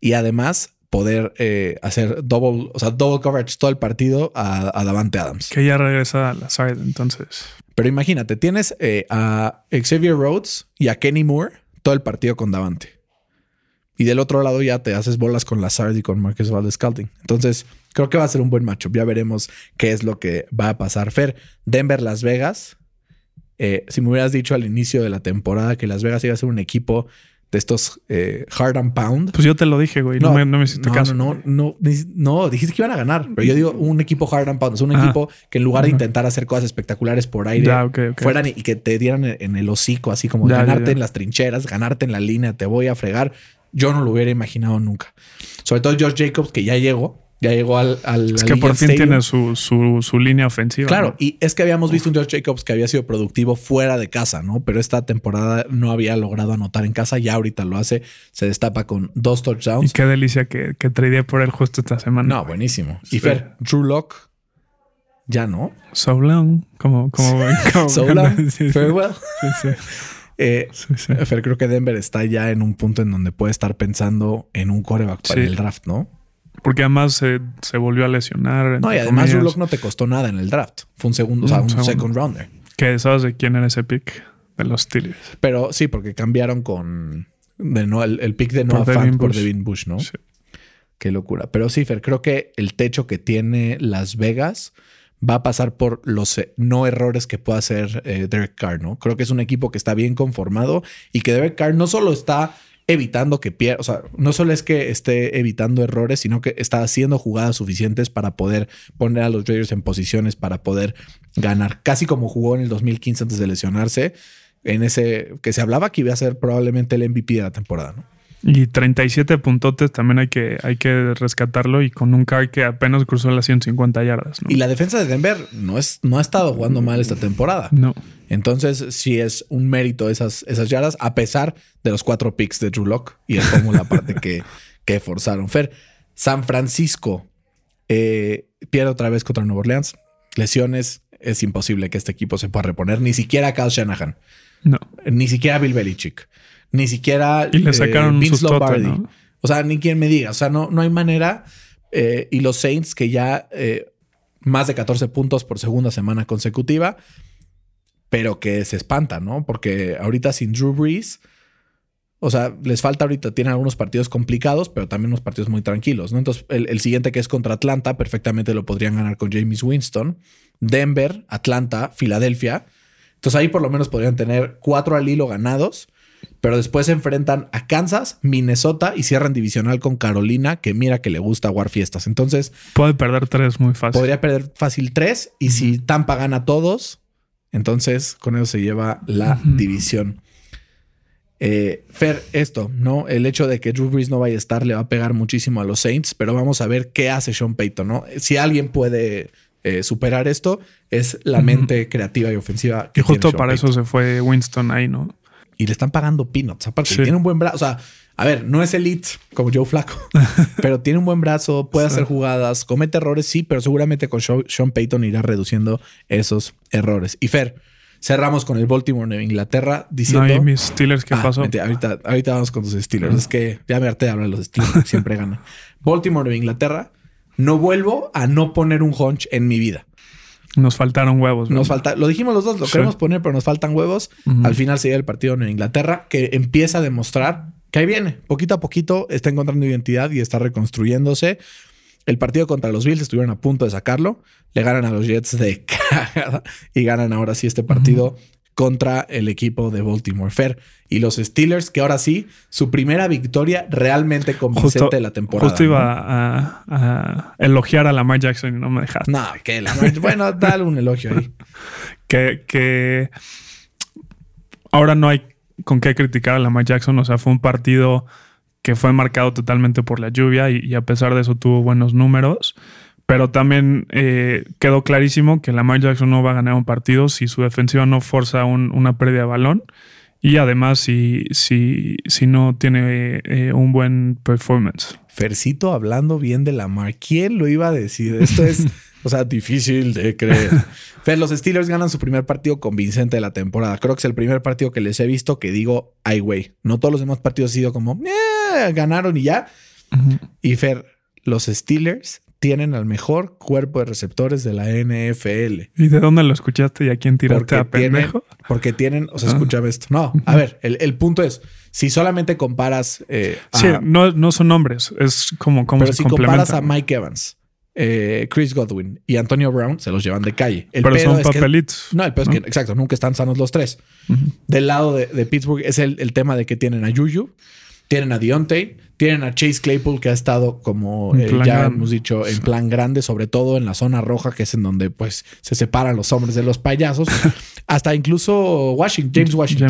Y además poder eh, hacer double, o sea, double coverage todo el partido a, a Davante Adams. Que ya regresa a la side, entonces. Pero imagínate, tienes eh, a Xavier Rhodes y a Kenny Moore todo el partido con Davante. Y del otro lado ya te haces bolas con Lazard y con Marcus Valdez Scouting. Entonces, creo que va a ser un buen matchup. Ya veremos qué es lo que va a pasar. Fer, Denver, Las Vegas. Eh, si me hubieras dicho al inicio de la temporada que Las Vegas iba a ser un equipo de estos eh, hard and pound. Pues yo te lo dije, güey. No, me, no me hiciste no, caso. No, no, no, no, dijiste que iban a ganar. Pero yo digo un equipo hard and pound. Es un Ah. equipo que en lugar de intentar hacer cosas espectaculares por aire, Ya, fueran y y que te dieran en el hocico, así como ya, ganarte ya. en las trincheras, ganarte en la línea, te voy a fregar. Yo no lo hubiera imaginado nunca. Sobre todo George Jacobs, que ya llegó, ya llegó al. al Es al que por fin Stadium. tiene su, su, su línea ofensiva. Claro, ¿no? y es que habíamos visto un George Jacobs que había sido productivo fuera de casa, ¿no? Pero esta temporada no había logrado anotar en casa, ya ahorita lo hace, se destapa con dos Y touchdowns. qué delicia que, que tradeé por él justo esta semana. No, buenísimo. Y. Fer, Drew Lock, ya no. So long. Como, como, como- So long, Sí, farewell. Sí, sí. Eh, Sí, sí. Fer, creo que Denver está ya en un punto en donde puede estar pensando en un coreback para Sí. el draft, ¿no? Porque además se, se volvió a lesionar. No, y además Drew comillas. Lock no te costó nada en el draft. Fue un segundo, o sea, Un segundo. second rounder. Que sabes de quién era ese pick de los Steelers. Pero sí, porque cambiaron con de no, el, el pick de Noah Fant por Bush. Devin Bush, ¿no? Sí. Qué locura. Pero sí, Fer, creo que el techo que tiene Las Vegas va a pasar por los eh, no errores que pueda hacer eh, Derek Carr, ¿no? Creo que es un equipo que está bien conformado y que Derek Carr no solo está evitando que pierda, o sea, no solo es que esté evitando errores, sino que está haciendo jugadas suficientes para poder poner a los Raiders en posiciones para poder ganar, casi como jugó en el 2015 antes de lesionarse, en ese que se hablaba que iba a ser probablemente el MVP de la temporada, ¿no? Y 37 puntotes también hay que, hay que rescatarlo. Y con un car que apenas cruzó las 150 yardas. ¿no? Y la defensa de Denver no, es, no ha estado jugando mal esta temporada. No. Entonces, sí es un mérito esas, esas yardas, a pesar de los cuatro picks de Drew Lock y el fórmula aparte que, que forzaron. Fer, San Francisco eh, pierde otra vez contra Nueva Orleans. Lesiones, es imposible que este equipo se pueda reponer. Ni siquiera Kyle Shanahan, No. ni siquiera Bill Belichick, ni siquiera Y le sacaron un Vince Lombardi. ¿no? O sea, ni quien me diga. O sea, no, no hay manera. Eh, y los Saints, que ya eh, más de 14 puntos por segunda semana consecutiva, pero que se espanta, ¿no? Porque ahorita sin Drew Brees, o sea, les falta ahorita, tienen algunos partidos complicados, pero también unos partidos muy tranquilos, ¿no? Entonces, el, el siguiente que es contra Atlanta, perfectamente lo podrían ganar con James Winston. Denver, Atlanta, Filadelfia. Entonces ahí por lo menos podrían tener cuatro al hilo ganados. Pero después se enfrentan a Kansas, Minnesota y cierran divisional con Carolina, que mira que le gusta jugar fiestas. Entonces Puede perder tres muy fácil. podría perder fácil tres. Y si Tampa gana todos, entonces con eso se lleva la división. Eh, Fer, esto, ¿no? El hecho de que Drew Brees no vaya a estar le va a pegar muchísimo a los Saints, pero vamos a ver qué hace Sean Payton, ¿no? Si alguien puede eh, superar esto, es la mente creativa y ofensiva. Que y justo para eso se fue Winston ahí, ¿no? Y le están pagando peanuts. Aparte, tiene un buen brazo. O sea, a ver, no es elite como Joe Flaco, pero tiene un buen brazo, puede hacer jugadas, comete errores, sí, pero seguramente con Sean Payton irá reduciendo esos errores. Y Fer, cerramos con el Baltimore de Inglaterra diciendo. No, y mis Steelers, ¿qué ah, pasó? ahorita, ahorita vamos con tus Steelers. Es que ya me harté de hablar de los Steelers, siempre ganan. Baltimore de Inglaterra, no vuelvo a no poner un hunch en mi vida. Nos faltaron huevos. Nos falta, lo dijimos los dos, lo queremos poner, pero nos faltan huevos. Al final sería el partido en Inglaterra que empieza a demostrar que ahí viene. Poquito a poquito está encontrando identidad y está reconstruyéndose. El partido contra los Bills estuvieron a punto de sacarlo. Le ganan a los Jets de cagada y ganan ahora sí este partido contra el equipo de Baltimore Fair. Y los Steelers, que ahora sí, su primera victoria realmente convincente de la temporada. Justo iba a, elogiar a Lamar Jackson y no me dejaste. No, que Lamar Bueno, dale un elogio ahí. que, que ahora no hay con qué criticar a Lamar Jackson. O sea, fue un partido que fue marcado totalmente por la lluvia y, a pesar de eso tuvo buenos números. Pero también eh, quedó clarísimo que Lamar Jackson no va a ganar un partido si su defensiva no forza una pérdida de balón. Y además, si, si, si no tiene eh, un buen performance. Fercito hablando bien de Lamar. ¿Quién lo iba a decir? Esto es, o sea, difícil de creer. Fer, los Steelers ganan su primer partido convincente de la temporada. Creo que es el primer partido que les he visto que digo, ay, güey. No todos los demás partidos han sido como, eh, ganaron y ya. Y Fer, los Steelers tienen al mejor cuerpo de receptores de la NFL. ¿Y de dónde lo escuchaste y a quién tiraste a pendejo? porque tienen, o sea, ah. escúchame esto. No, a ver, el, punto es, si solamente comparas... Eh, sí, no, no son nombres, es como, como pero si comparas a Mike Evans, eh, Chris Godwin y Antonio Brown, se los llevan de calle. El pero son papelitos. no, el peor es que, exacto, nunca están sanos los tres. Del lado de, Pittsburgh es el, el, tema de que tienen a Juju, tienen a Deontay, tienen a Chase Claypool que ha estado como eh, ya hemos dicho en plan grande, sobre todo en la zona roja, que es en donde pues se separan los hombres de los payasos. Hasta incluso Washington, James Washington,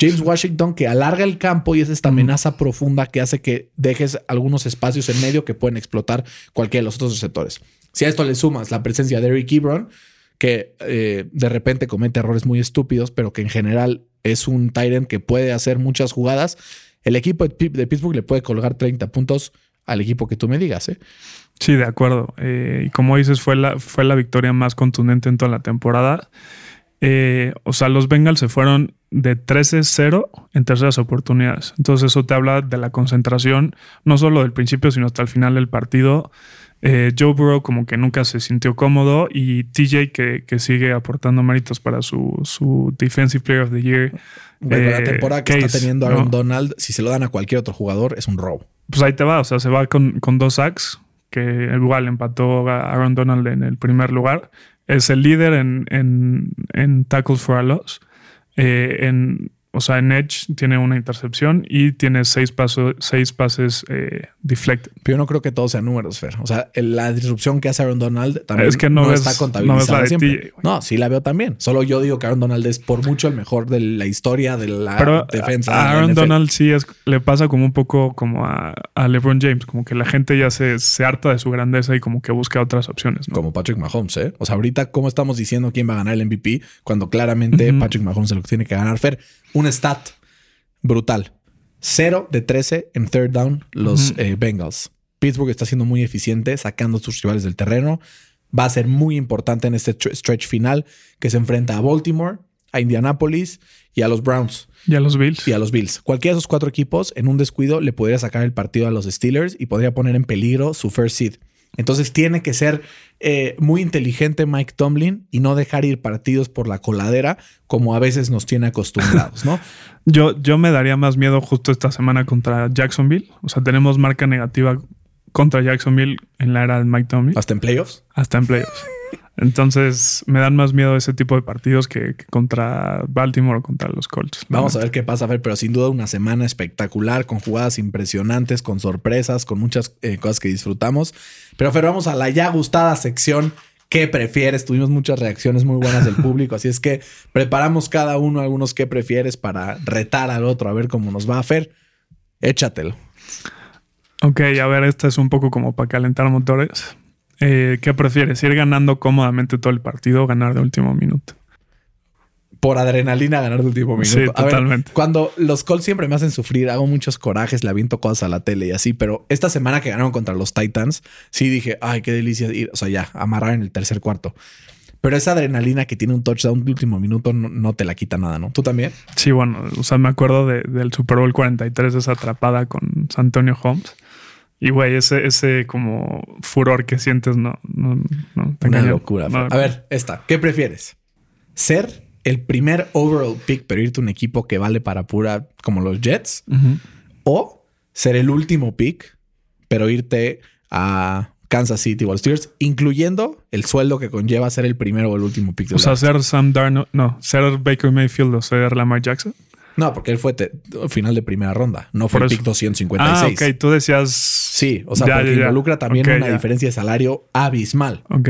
James Washington. que alarga el campo y es esta amenaza profunda que hace que dejes algunos espacios en medio que pueden explotar cualquiera de los otros sectores. Si a esto le sumas la presencia de Eric Ebron, que eh, de repente comete errores muy estúpidos, pero que en general es un Tyrant que puede hacer muchas jugadas el equipo de Pittsburgh le puede colgar 30 puntos al equipo que tú me digas. ¿eh? Sí, de acuerdo. Eh, y como dices, fue la, fue la victoria más contundente en toda la temporada. Eh, o sea, los Bengals se fueron de 13-0 en terceras oportunidades. Entonces eso te habla de la concentración, no solo del principio, sino hasta el final del partido. Eh, Joe Burrow como que nunca se sintió cómodo y TJ que, que sigue aportando méritos para su, su Defensive Player of the Year. la eh, temporada que está teniendo Aaron Donald, si se lo dan a cualquier otro jugador, es un robo. Pues ahí te va, o sea, se va con, con dos sacks, que igual empató a Aaron Donald en el primer lugar. Es el líder en, en, en tackles for a loss. Eh, en o sea, en Edge tiene una intercepción y tiene seis, pasos, seis pases eh, deflected. Pero yo no creo que todos sean números, Fer. O sea, la disrupción que hace Aaron Donald también es que no, está contabilizada no siempre. no, sí la veo también. Solo yo digo que Aaron Donald es por mucho el mejor de la historia de la defensa. A Aaron Donald sí es, le pasa como un poco como a, LeBron James, como que la gente ya se, se, harta de su grandeza y como que busca otras opciones. Como Patrick Mahomes, ¿eh? O sea, ahorita, ¿cómo estamos diciendo quién va a ganar el MVP cuando claramente Patrick Mahomes es lo que tiene que ganar, Fer? Un stat brutal. 0 de 13 en third down los eh, Bengals. Pittsburgh está siendo muy eficiente sacando a sus rivales del terreno. Va a ser muy importante en este stretch final que se enfrenta a Baltimore, a Indianapolis y a los Browns. Y a los Bills. Y a los Bills. Cualquiera de esos cuatro equipos en un descuido le podría sacar el partido a los Steelers y podría poner en peligro su first seed. Entonces tiene que ser eh, muy inteligente Mike Tomlin y no dejar ir partidos por la coladera como a veces nos tiene acostumbrados, ¿no? yo, yo me daría más miedo justo esta semana contra Jacksonville. O sea, tenemos marca negativa contra Jacksonville en la era de Mike Tomlin. ¿Hasta en playoffs? Hasta en playoffs. Entonces me dan más miedo ese tipo de partidos que, contra Baltimore o contra los Colts. Vamos a ver qué pasa, a ver, pero sin duda una semana espectacular, con jugadas impresionantes, con sorpresas, con muchas eh, cosas que disfrutamos. Pero Fer, vamos a la ya gustada sección ¿Qué prefieres? Tuvimos muchas reacciones muy buenas del público, así es que preparamos cada uno algunos qué prefieres para retar al otro a ver cómo nos va a hacer. Échatelo. Ok, a ver, esta es un poco como para calentar motores. Eh, ¿Qué prefieres? ¿Ir ganando cómodamente todo el partido o ganar de último minuto? Por adrenalina ganar de último minuto. Sí, A ver, totalmente. cuando los Colts siempre me hacen sufrir, hago muchos corajes, le aviento cosas a la tele y así, pero esta semana que ganaron contra los Titans, sí dije, ay, qué delicia ir, o sea, ya, amarrar en el tercer cuarto. Pero esa adrenalina que tiene un touchdown de último minuto no, no te la quita nada, ¿no? ¿Tú también? Sí, bueno, o sea, me acuerdo de- del Super Bowl 43, de esa atrapada con Antonio Holmes. Y, güey, ese, ese como furor que sientes, no, no, no. te Una engaño. locura. No, a ver, esta. ¿Qué prefieres? ¿Ser el primer overall pick, pero irte a un equipo que vale para pura, como los Jets? ¿O ser el último pick, pero irte a Kansas City o los Steelers, incluyendo el sueldo que conlleva ser el primero o el último pick del O sea, ser Sam Darnold, no, ser Baker Mayfield o ser Lamar Jackson. No, porque él fue final de primera ronda, no fue el pick 256. Ah, ok, tú decías. Sí, o sea, Ya, porque ya, involucra también una ya. diferencia de salario abismal. Ok.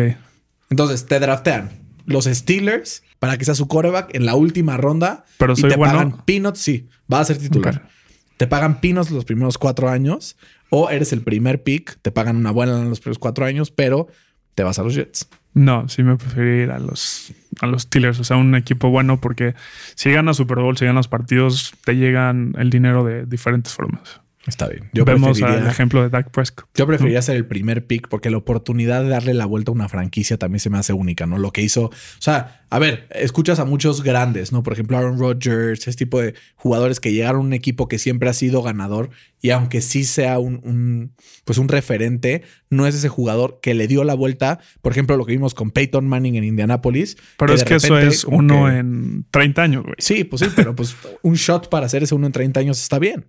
Entonces te draftean los Steelers para que sea su quarterback en la última ronda. Pero y soy te bueno. pagan peanuts, sí, va a ser titular. Te pagan peanuts los primeros cuatro años o eres el primer pick, te pagan una buena en los primeros cuatro años, pero te vas a los Jets. No, sí me preferiría ir a los, a los Steelers, o sea, un equipo bueno, porque si ganas Super Bowl, si ganas partidos, te llegan el dinero de diferentes formas. Está bien. Yo Vemos el preferiría, ejemplo de Dak Prescott. yo preferiría ser el primer pick porque la oportunidad de darle la vuelta a una franquicia también se me hace única, ¿no? Lo que hizo, o sea, a ver, escuchas a muchos grandes, ¿no? Por ejemplo, Aaron Rodgers, ese tipo de jugadores que llegaron a un equipo que siempre ha sido ganador y aunque sí sea un, un, pues un referente, no es ese jugador que le dio la vuelta, por ejemplo, lo que vimos con Peyton Manning en Indianapolis. Pero es que eso es uno que- en 30 años, güey. Sí, pues sí, pero pues un shot para hacer ese uno en 30 años está bien,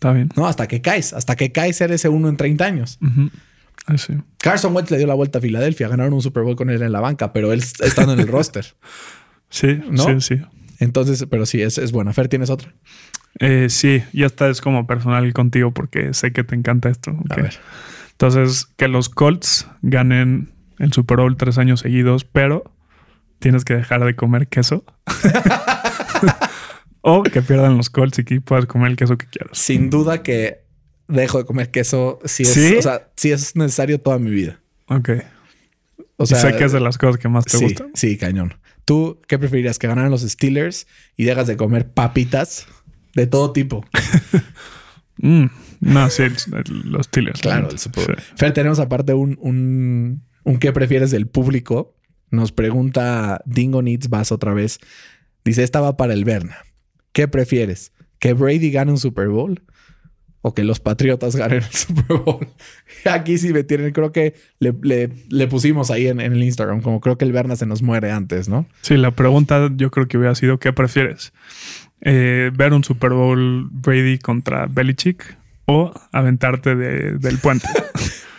Está bien. ¿no? Hasta que caes, hasta que caes ser ese uno en 30 años. Sí. Carson Wentz le dio la vuelta a Filadelfia, ganaron un Super Bowl con él en la banca, pero él estando en el roster. Sí, ¿No? sí, sí. Entonces, pero sí, es, es buena. Fer, ¿tienes otra? Eh, sí, y esta es como personal contigo porque sé que te encanta esto. A ver. Entonces, que los Colts ganen el Super Bowl tres años seguidos, pero tienes que dejar de comer queso. o que pierdan los Colts y que puedas comer el queso que quieras. Sin duda que dejo de comer queso si es, ¿Sí? o sea, si es necesario toda mi vida. Ok. O sea, sé que es de las cosas que más te sí, gustan. sí, cañón. ¿Tú qué preferirías? ¿Que ganaran los Steelers y dejas de comer papitas de todo tipo? Mm, no, sí, los Steelers. Claro, la el. Sí. Fer, tenemos aparte un, un, un qué prefieres del público. Nos pregunta Dingo Needs Bass otra vez. Dice, esta va para el Berna. ¿Qué prefieres? ¿Que Brady gane un Super Bowl? ¿O que los Patriotas ganen el Super Bowl? Aquí sí me tienen, creo que le, le- le pusimos ahí en, en el Instagram, como creo que el Berna se nos muere antes, ¿no? Sí, la pregunta yo creo que hubiera sido: ¿qué prefieres? Eh, ¿Ver un Super Bowl Brady contra Belichick o aventarte de- del puente?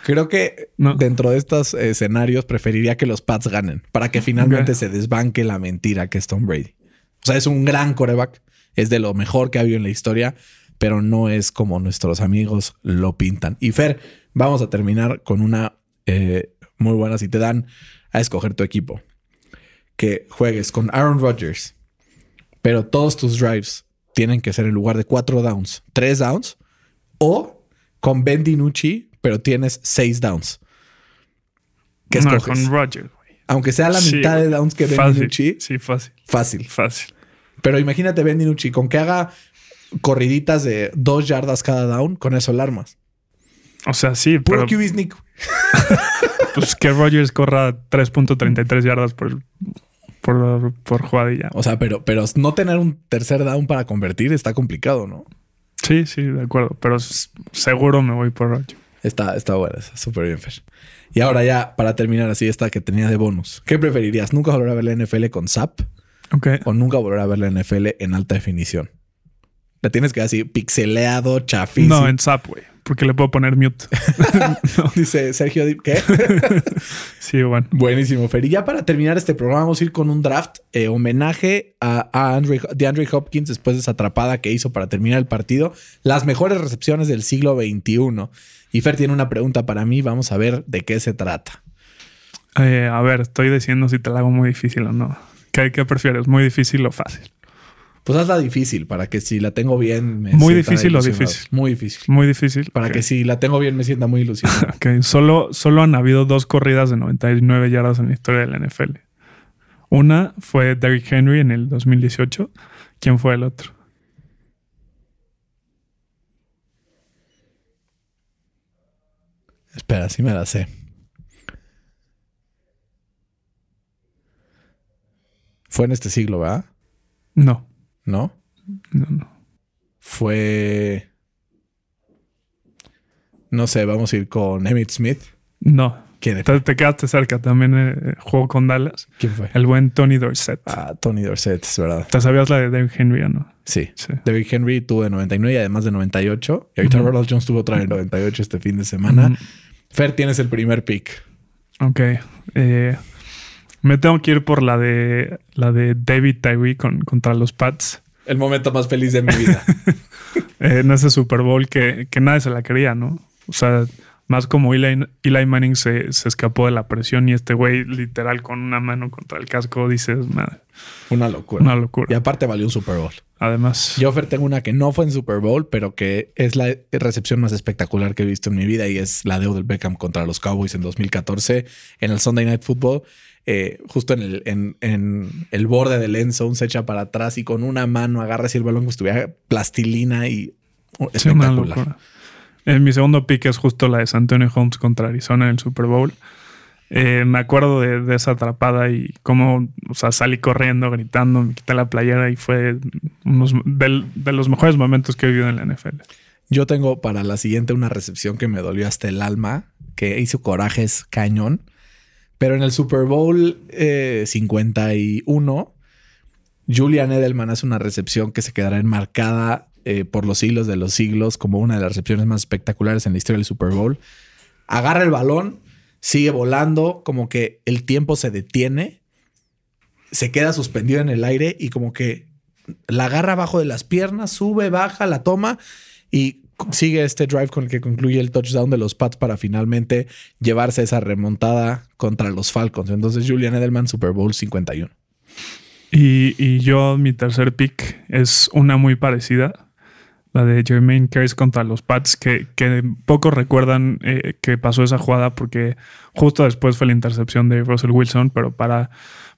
Creo que No. dentro de estos escenarios preferiría que los Pats ganen para que finalmente se desbanque la mentira que es Tom Brady. O sea, es un gran coreback, es de lo mejor que ha habido en la historia, pero no es como nuestros amigos lo pintan. Y Fer, vamos a terminar con una eh, muy buena. Si te dan a escoger tu equipo, que juegues con Aaron Rodgers, pero todos tus drives tienen que ser en lugar de cuatro downs, tres downs, o con Ben DiNucci, pero tienes seis downs. ¿Qué no, escoges? con güey. Aunque sea la Sí, mitad de downs que Ben Fácil. DiNucci, Sí, fácil. fácil. Fácil. Pero imagínate Ben DiNucci, con que haga corriditas de dos yardas cada down, con eso alarmas. O sea, sí, Puro pero QB sneak. pues que Rogers corra 3.33 yardas por, por, por jugadilla. O sea, pero, pero no tener un tercer down para convertir está complicado, ¿no? Sí, sí, de acuerdo. Pero seguro me voy por Roger. Está, está buena, está súper bien, Fer. Y ahora ya, para terminar así, esta que tenía de bonus. ¿Qué preferirías? ¿Nunca volver a ver la NFL con SAP Ok. o nunca volver a ver la NFL en alta definición? La tienes que así pixeleado, chafísimo. No, en Zap, güey. Porque le puedo poner mute. Dice Sergio, ¿qué? Sí, bueno. Buenísimo, Fer. Y ya para terminar este programa, vamos a ir con un draft eh, homenaje a, a Andre, de Andre Hopkins después de esa atrapada que hizo para terminar el partido. Las mejores recepciones del siglo XXI. Y Fer tiene una pregunta para mí. Vamos a ver de qué se trata. Eh, a ver, estoy diciendo si te la hago muy difícil o no. ¿Qué, qué prefieres? ¿Muy difícil o fácil? Pues hazla difícil para que si la tengo bien me Muy difícil o difícil. Muy difícil. Muy difícil. Para que si la tengo bien me sienta muy ilusionado. Ok, Solo, solo han habido dos corridas de 99 yardas en la historia de la NFL. Una fue Derrick Henry en el 2018. ¿Quién fue el otro? Espera, sí me la sé. Fue en este siglo, ¿verdad? No, ¿No? no, no. Fue. No sé, vamos a ir con Emmitt Smith. No. ¿Quién era? Te, te quedaste cerca. También eh, jugó con Dallas. ¿Quién fue? El buen Tony Dorsett. Ah, Tony Dorsett, es verdad. ¿Te sabías la de Derrick Henry o no? Sí. Sí. David Henry tuvo de 99 y además de 98. Y ahorita Ujú. Ronald Jones tuvo otra de 98 este fin de semana. Ujú. Fer, tienes el primer pick. Ok. Eh, me tengo que ir por la de la de David Tyree con, contra los Pats. El momento más feliz de mi vida. Eh, en ese Super Bowl que, que nadie se la quería, ¿no? O sea, más como Eli, Eli Manning se, se escapó de la presión y este güey literal con una mano contra el casco dices, madre, Una locura. una locura. Y aparte valió un Super Bowl. Además, Yo, tengo una que no fue en Super Bowl, pero que es la recepción más espectacular que he visto en mi vida y es la de Odell Beckham contra los Cowboys en 2014 en el Sunday Night Football. Eh, justo en el, en, en el borde del end zone se echa para atrás y con una mano agarra así el balón como si estuviera plastilina y oh, sí, una espectacular. locura. Mi segundo pick es justo la de San Antonio Holmes contra Arizona en el Super Bowl. Eh, me acuerdo de, de esa atrapada y cómo, o sea, salí corriendo, gritando, me quité la playera y fue unos del- de los mejores momentos que he vivido en la NFL. Yo tengo para la siguiente una recepción que me dolió hasta el alma, que hizo corajes cañón. Pero en el Super Bowl eh, 51, Julian Edelman hace una recepción que se quedará enmarcada eh, por los siglos de los siglos como una de las recepciones más espectaculares en la historia del Super Bowl. Agarra el balón, sigue volando, como que el tiempo se detiene, se queda suspendido en el aire y como que la agarra abajo de las piernas, sube, baja, la toma y sigue este drive con el que concluye el touchdown de los Pats para finalmente llevarse esa remontada contra los Falcons. Entonces, Julian Edelman, Super Bowl 51. Y, y yo, mi tercer pick es una muy parecida, la de Jermaine Kearse contra los Pats, que, que pocos recuerdan eh, que pasó esa jugada porque justo después fue la intercepción de Russell Wilson, pero para,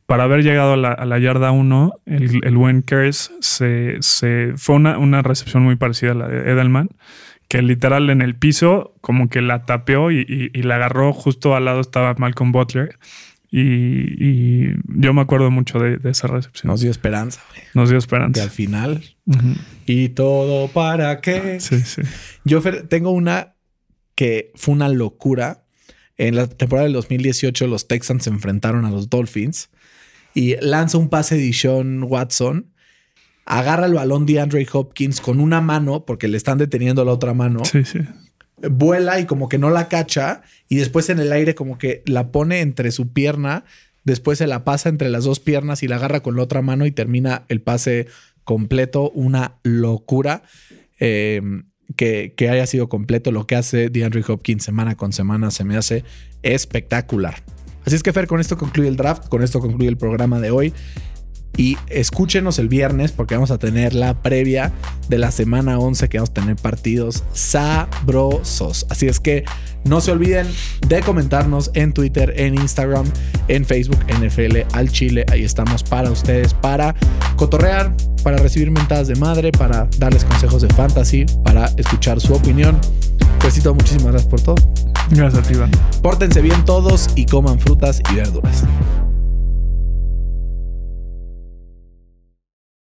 para haber llegado a la, a la yarda 1, el, el buen se, se, fue una, una recepción muy parecida a la de Edelman, que literal en el piso como que la tapeó y, y- y la agarró justo al lado estaba Malcolm Butler. Y, y yo me acuerdo mucho de, de esa recepción. Nos dio esperanza. güey. Nos dio esperanza. al final. ¿Y todo para qué? Sí, sí. Yo tengo una que fue una locura. En la temporada del 2018 los Texans se enfrentaron a los Dolphins y lanza un pase de Sean Watson. Agarra el balón de Andre Hopkins con una mano porque le están deteniendo la otra mano. Sí, sí. Vuela y como que no la cacha y después en el aire como que la pone entre su pierna. Después se la pasa entre las dos piernas y la agarra con la otra mano y termina el pase completo. Una locura. Eh, que, que haya sido completo lo que hace DeAndre Hopkins semana con semana se me hace espectacular. Así es que Fer, con esto concluye el draft, con esto concluye el programa de hoy. Y escúchenos el viernes porque vamos a tener la previa de la semana 11 que vamos a tener partidos sabrosos. Así es que no se olviden de comentarnos en Twitter, en Instagram, en Facebook, NFL al Chile. Ahí estamos para ustedes, para cotorrear, para recibir mentadas de madre, para darles consejos de fantasy, para escuchar su opinión. Felicito, muchísimas gracias por todo. Gracias Iván. Pórtense bien todos y coman frutas y verduras.